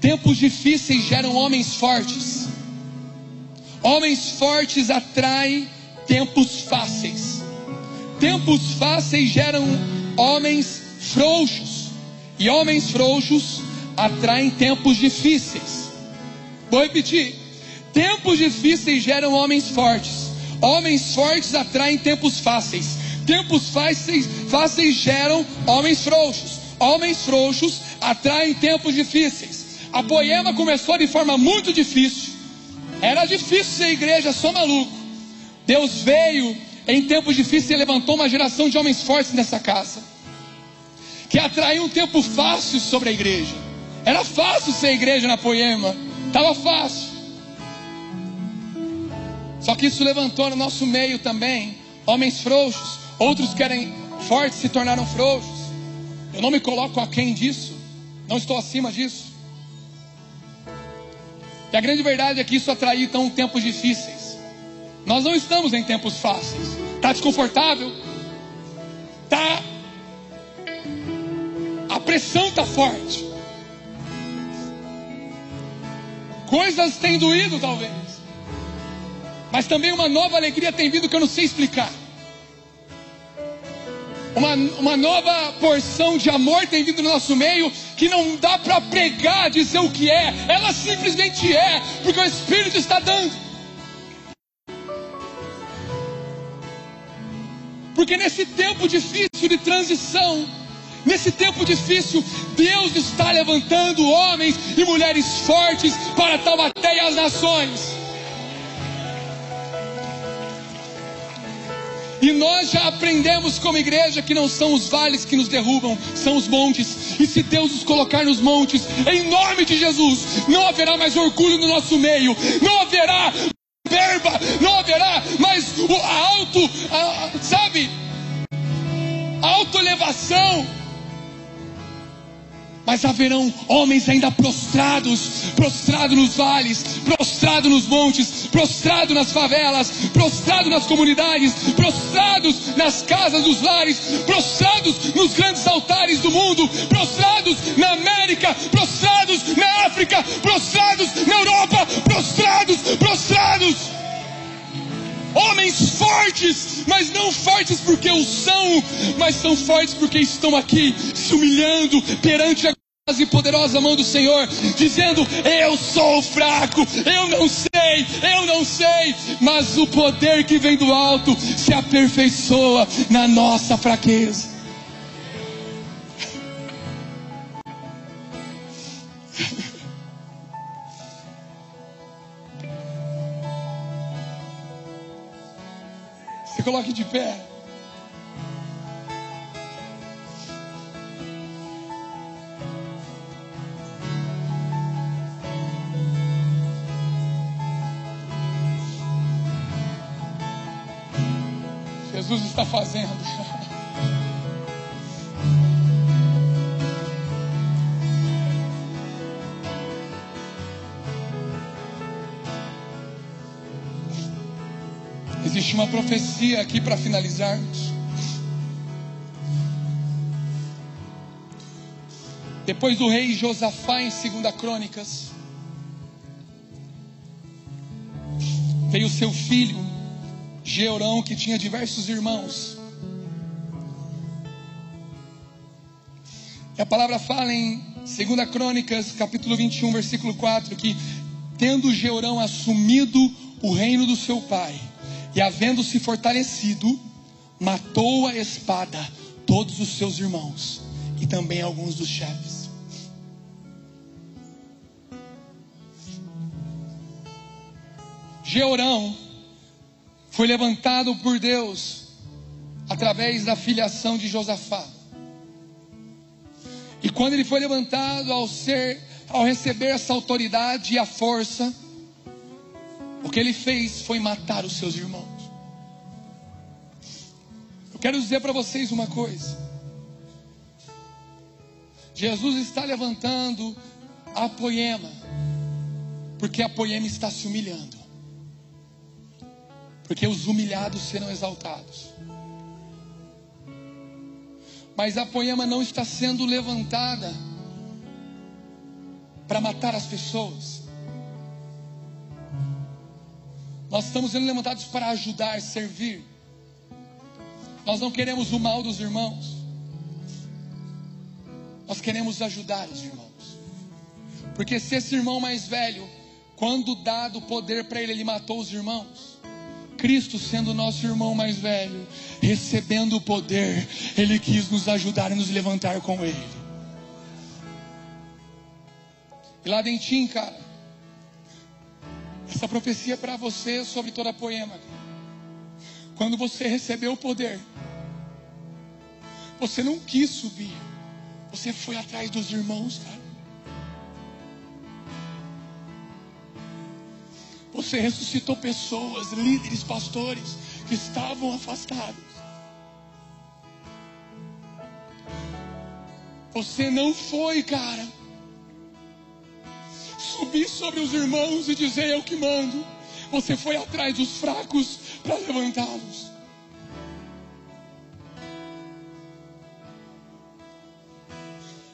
Tempos difíceis geram homens fortes. Homens fortes atraem tempos fáceis. Tempos fáceis geram homens frouxos. E homens frouxos atraem tempos difíceis. Vou repetir. Tempos difíceis geram homens fortes. Homens fortes atraem tempos fáceis. Tempos fáceis, fáceis geram homens frouxos. Homens frouxos atraem tempos difíceis. A poema começou de forma muito difícil. Era difícil ser igreja, só maluco. Deus veio em tempos difíceis e levantou uma geração de homens fortes nessa casa. Que atraiu um tempo fácil sobre a igreja. Era fácil ser igreja na poema. Estava fácil. Só que isso levantou no nosso meio também homens frouxos. Outros que eram fortes se tornaram frouxos. Eu não me coloco aquém disso. Não estou acima disso. E a grande verdade é que isso atraiu então tempos difíceis. Nós não estamos em tempos fáceis. Está desconfortável? Tá. A pressão está forte. Coisas têm doído, talvez. Mas também uma nova alegria tem vindo que eu não sei explicar. Uma, uma nova porção de amor tem vindo no nosso meio que não dá para pregar, dizer o que é, ela simplesmente é, porque o Espírito está dando. Porque nesse tempo difícil de transição, nesse tempo difícil, Deus está levantando homens e mulheres fortes para Taubaté as nações. E nós já aprendemos como igreja que não são os vales que nos derrubam, são os montes. E se Deus nos colocar nos montes, em nome de Jesus, não haverá mais orgulho no nosso meio, não haverá verba, não haverá mais o alto, a, sabe? Autoelevação mas haverão homens ainda prostrados, prostrados nos vales, prostrados nos montes, prostrados nas favelas, prostrados nas comunidades, prostrados nas casas dos lares, prostrados nos grandes altares do mundo, prostrados na América, prostrados na África, prostrados na Europa, prostrados, prostrados. Homens fortes, mas não fortes porque o são, mas são fortes porque estão aqui se humilhando perante a e poderosa mão do Senhor, dizendo: Eu sou fraco, eu não sei, eu não sei, mas o poder que vem do alto se aperfeiçoa na nossa fraqueza. Se coloque de pé. Jesus está fazendo. Existe uma profecia aqui para finalizarmos. Depois do rei Josafá em 2 Crônicas, veio seu filho, Georão, que tinha diversos irmãos. E a palavra fala em Segunda Crônicas, capítulo 21, versículo 4, que tendo Jeurão assumido o reino do seu pai e havendo se fortalecido, matou a espada todos os seus irmãos e também alguns dos chefes. Jeorão foi levantado por Deus através da filiação de Josafá. E quando ele foi levantado ao ser, ao receber essa autoridade e a força, o que ele fez foi matar os seus irmãos. Eu quero dizer para vocês uma coisa. Jesus está levantando a poema, porque a poema está se humilhando. Porque os humilhados serão exaltados. Mas a poema não está sendo levantada para matar as pessoas. Nós estamos sendo levantados para ajudar, servir. Nós não queremos o mal dos irmãos. Nós queremos ajudar os irmãos. Porque se esse irmão mais velho, quando dado poder para ele, ele matou os irmãos. Cristo, sendo nosso irmão mais velho, recebendo o poder, ele quis nos ajudar e nos levantar com ele. E lá dentro, cara, essa profecia é para você sobre toda a poema. Quando você recebeu o poder, você não quis subir. Você foi atrás dos irmãos, cara. Você ressuscitou pessoas, líderes, pastores que estavam afastados. Você não foi, cara, subir sobre os irmãos e dizer eu que mando. Você foi atrás dos fracos para levantá-los.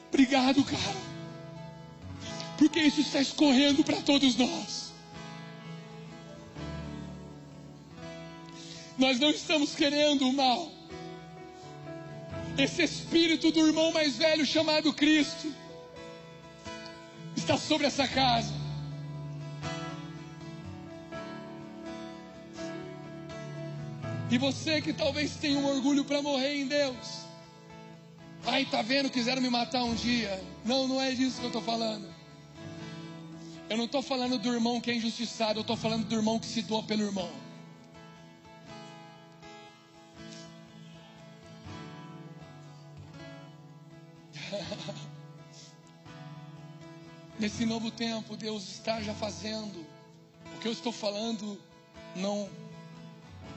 Obrigado, cara. Porque isso está escorrendo para todos nós. Nós não estamos querendo o mal. Esse espírito do irmão mais velho chamado Cristo está sobre essa casa. E você que talvez tenha um orgulho para morrer em Deus. Ai, tá vendo? Quiseram me matar um dia. Não, não é disso que eu estou falando. Eu não estou falando do irmão que é injustiçado, eu estou falando do irmão que se doa pelo irmão. Nesse novo tempo, Deus está já fazendo. O que eu estou falando não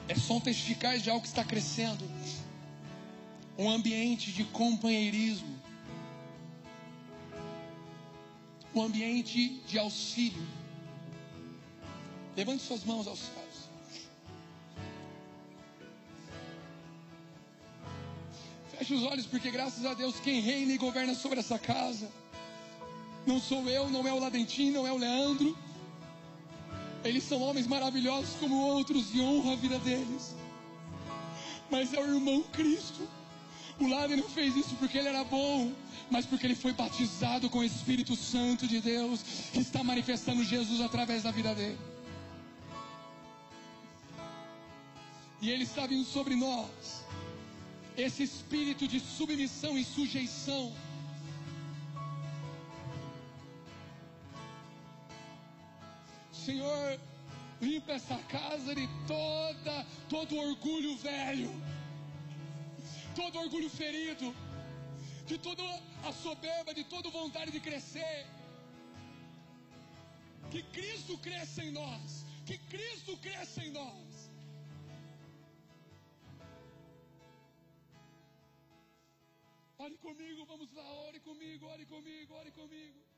é só um testificar de algo que está crescendo um ambiente de companheirismo, um ambiente de auxílio. Levante suas mãos aos céus. Feche os olhos, porque graças a Deus quem reina e governa sobre essa casa não sou eu, não é o Ladentim, não é o Leandro. Eles são homens maravilhosos como outros e honra a vida deles. Mas é o irmão Cristo o lado não fez isso porque ele era bom, mas porque ele foi batizado com o Espírito Santo de Deus, que está manifestando Jesus através da vida dele. E ele está vindo sobre nós, esse espírito de submissão e sujeição. Senhor, limpa essa casa de toda, todo orgulho velho todo orgulho ferido, de toda a soberba, de toda vontade de crescer. Que Cristo cresça em nós, que Cristo cresça em nós. Ore comigo, vamos lá, ore comigo, ore comigo, ore comigo.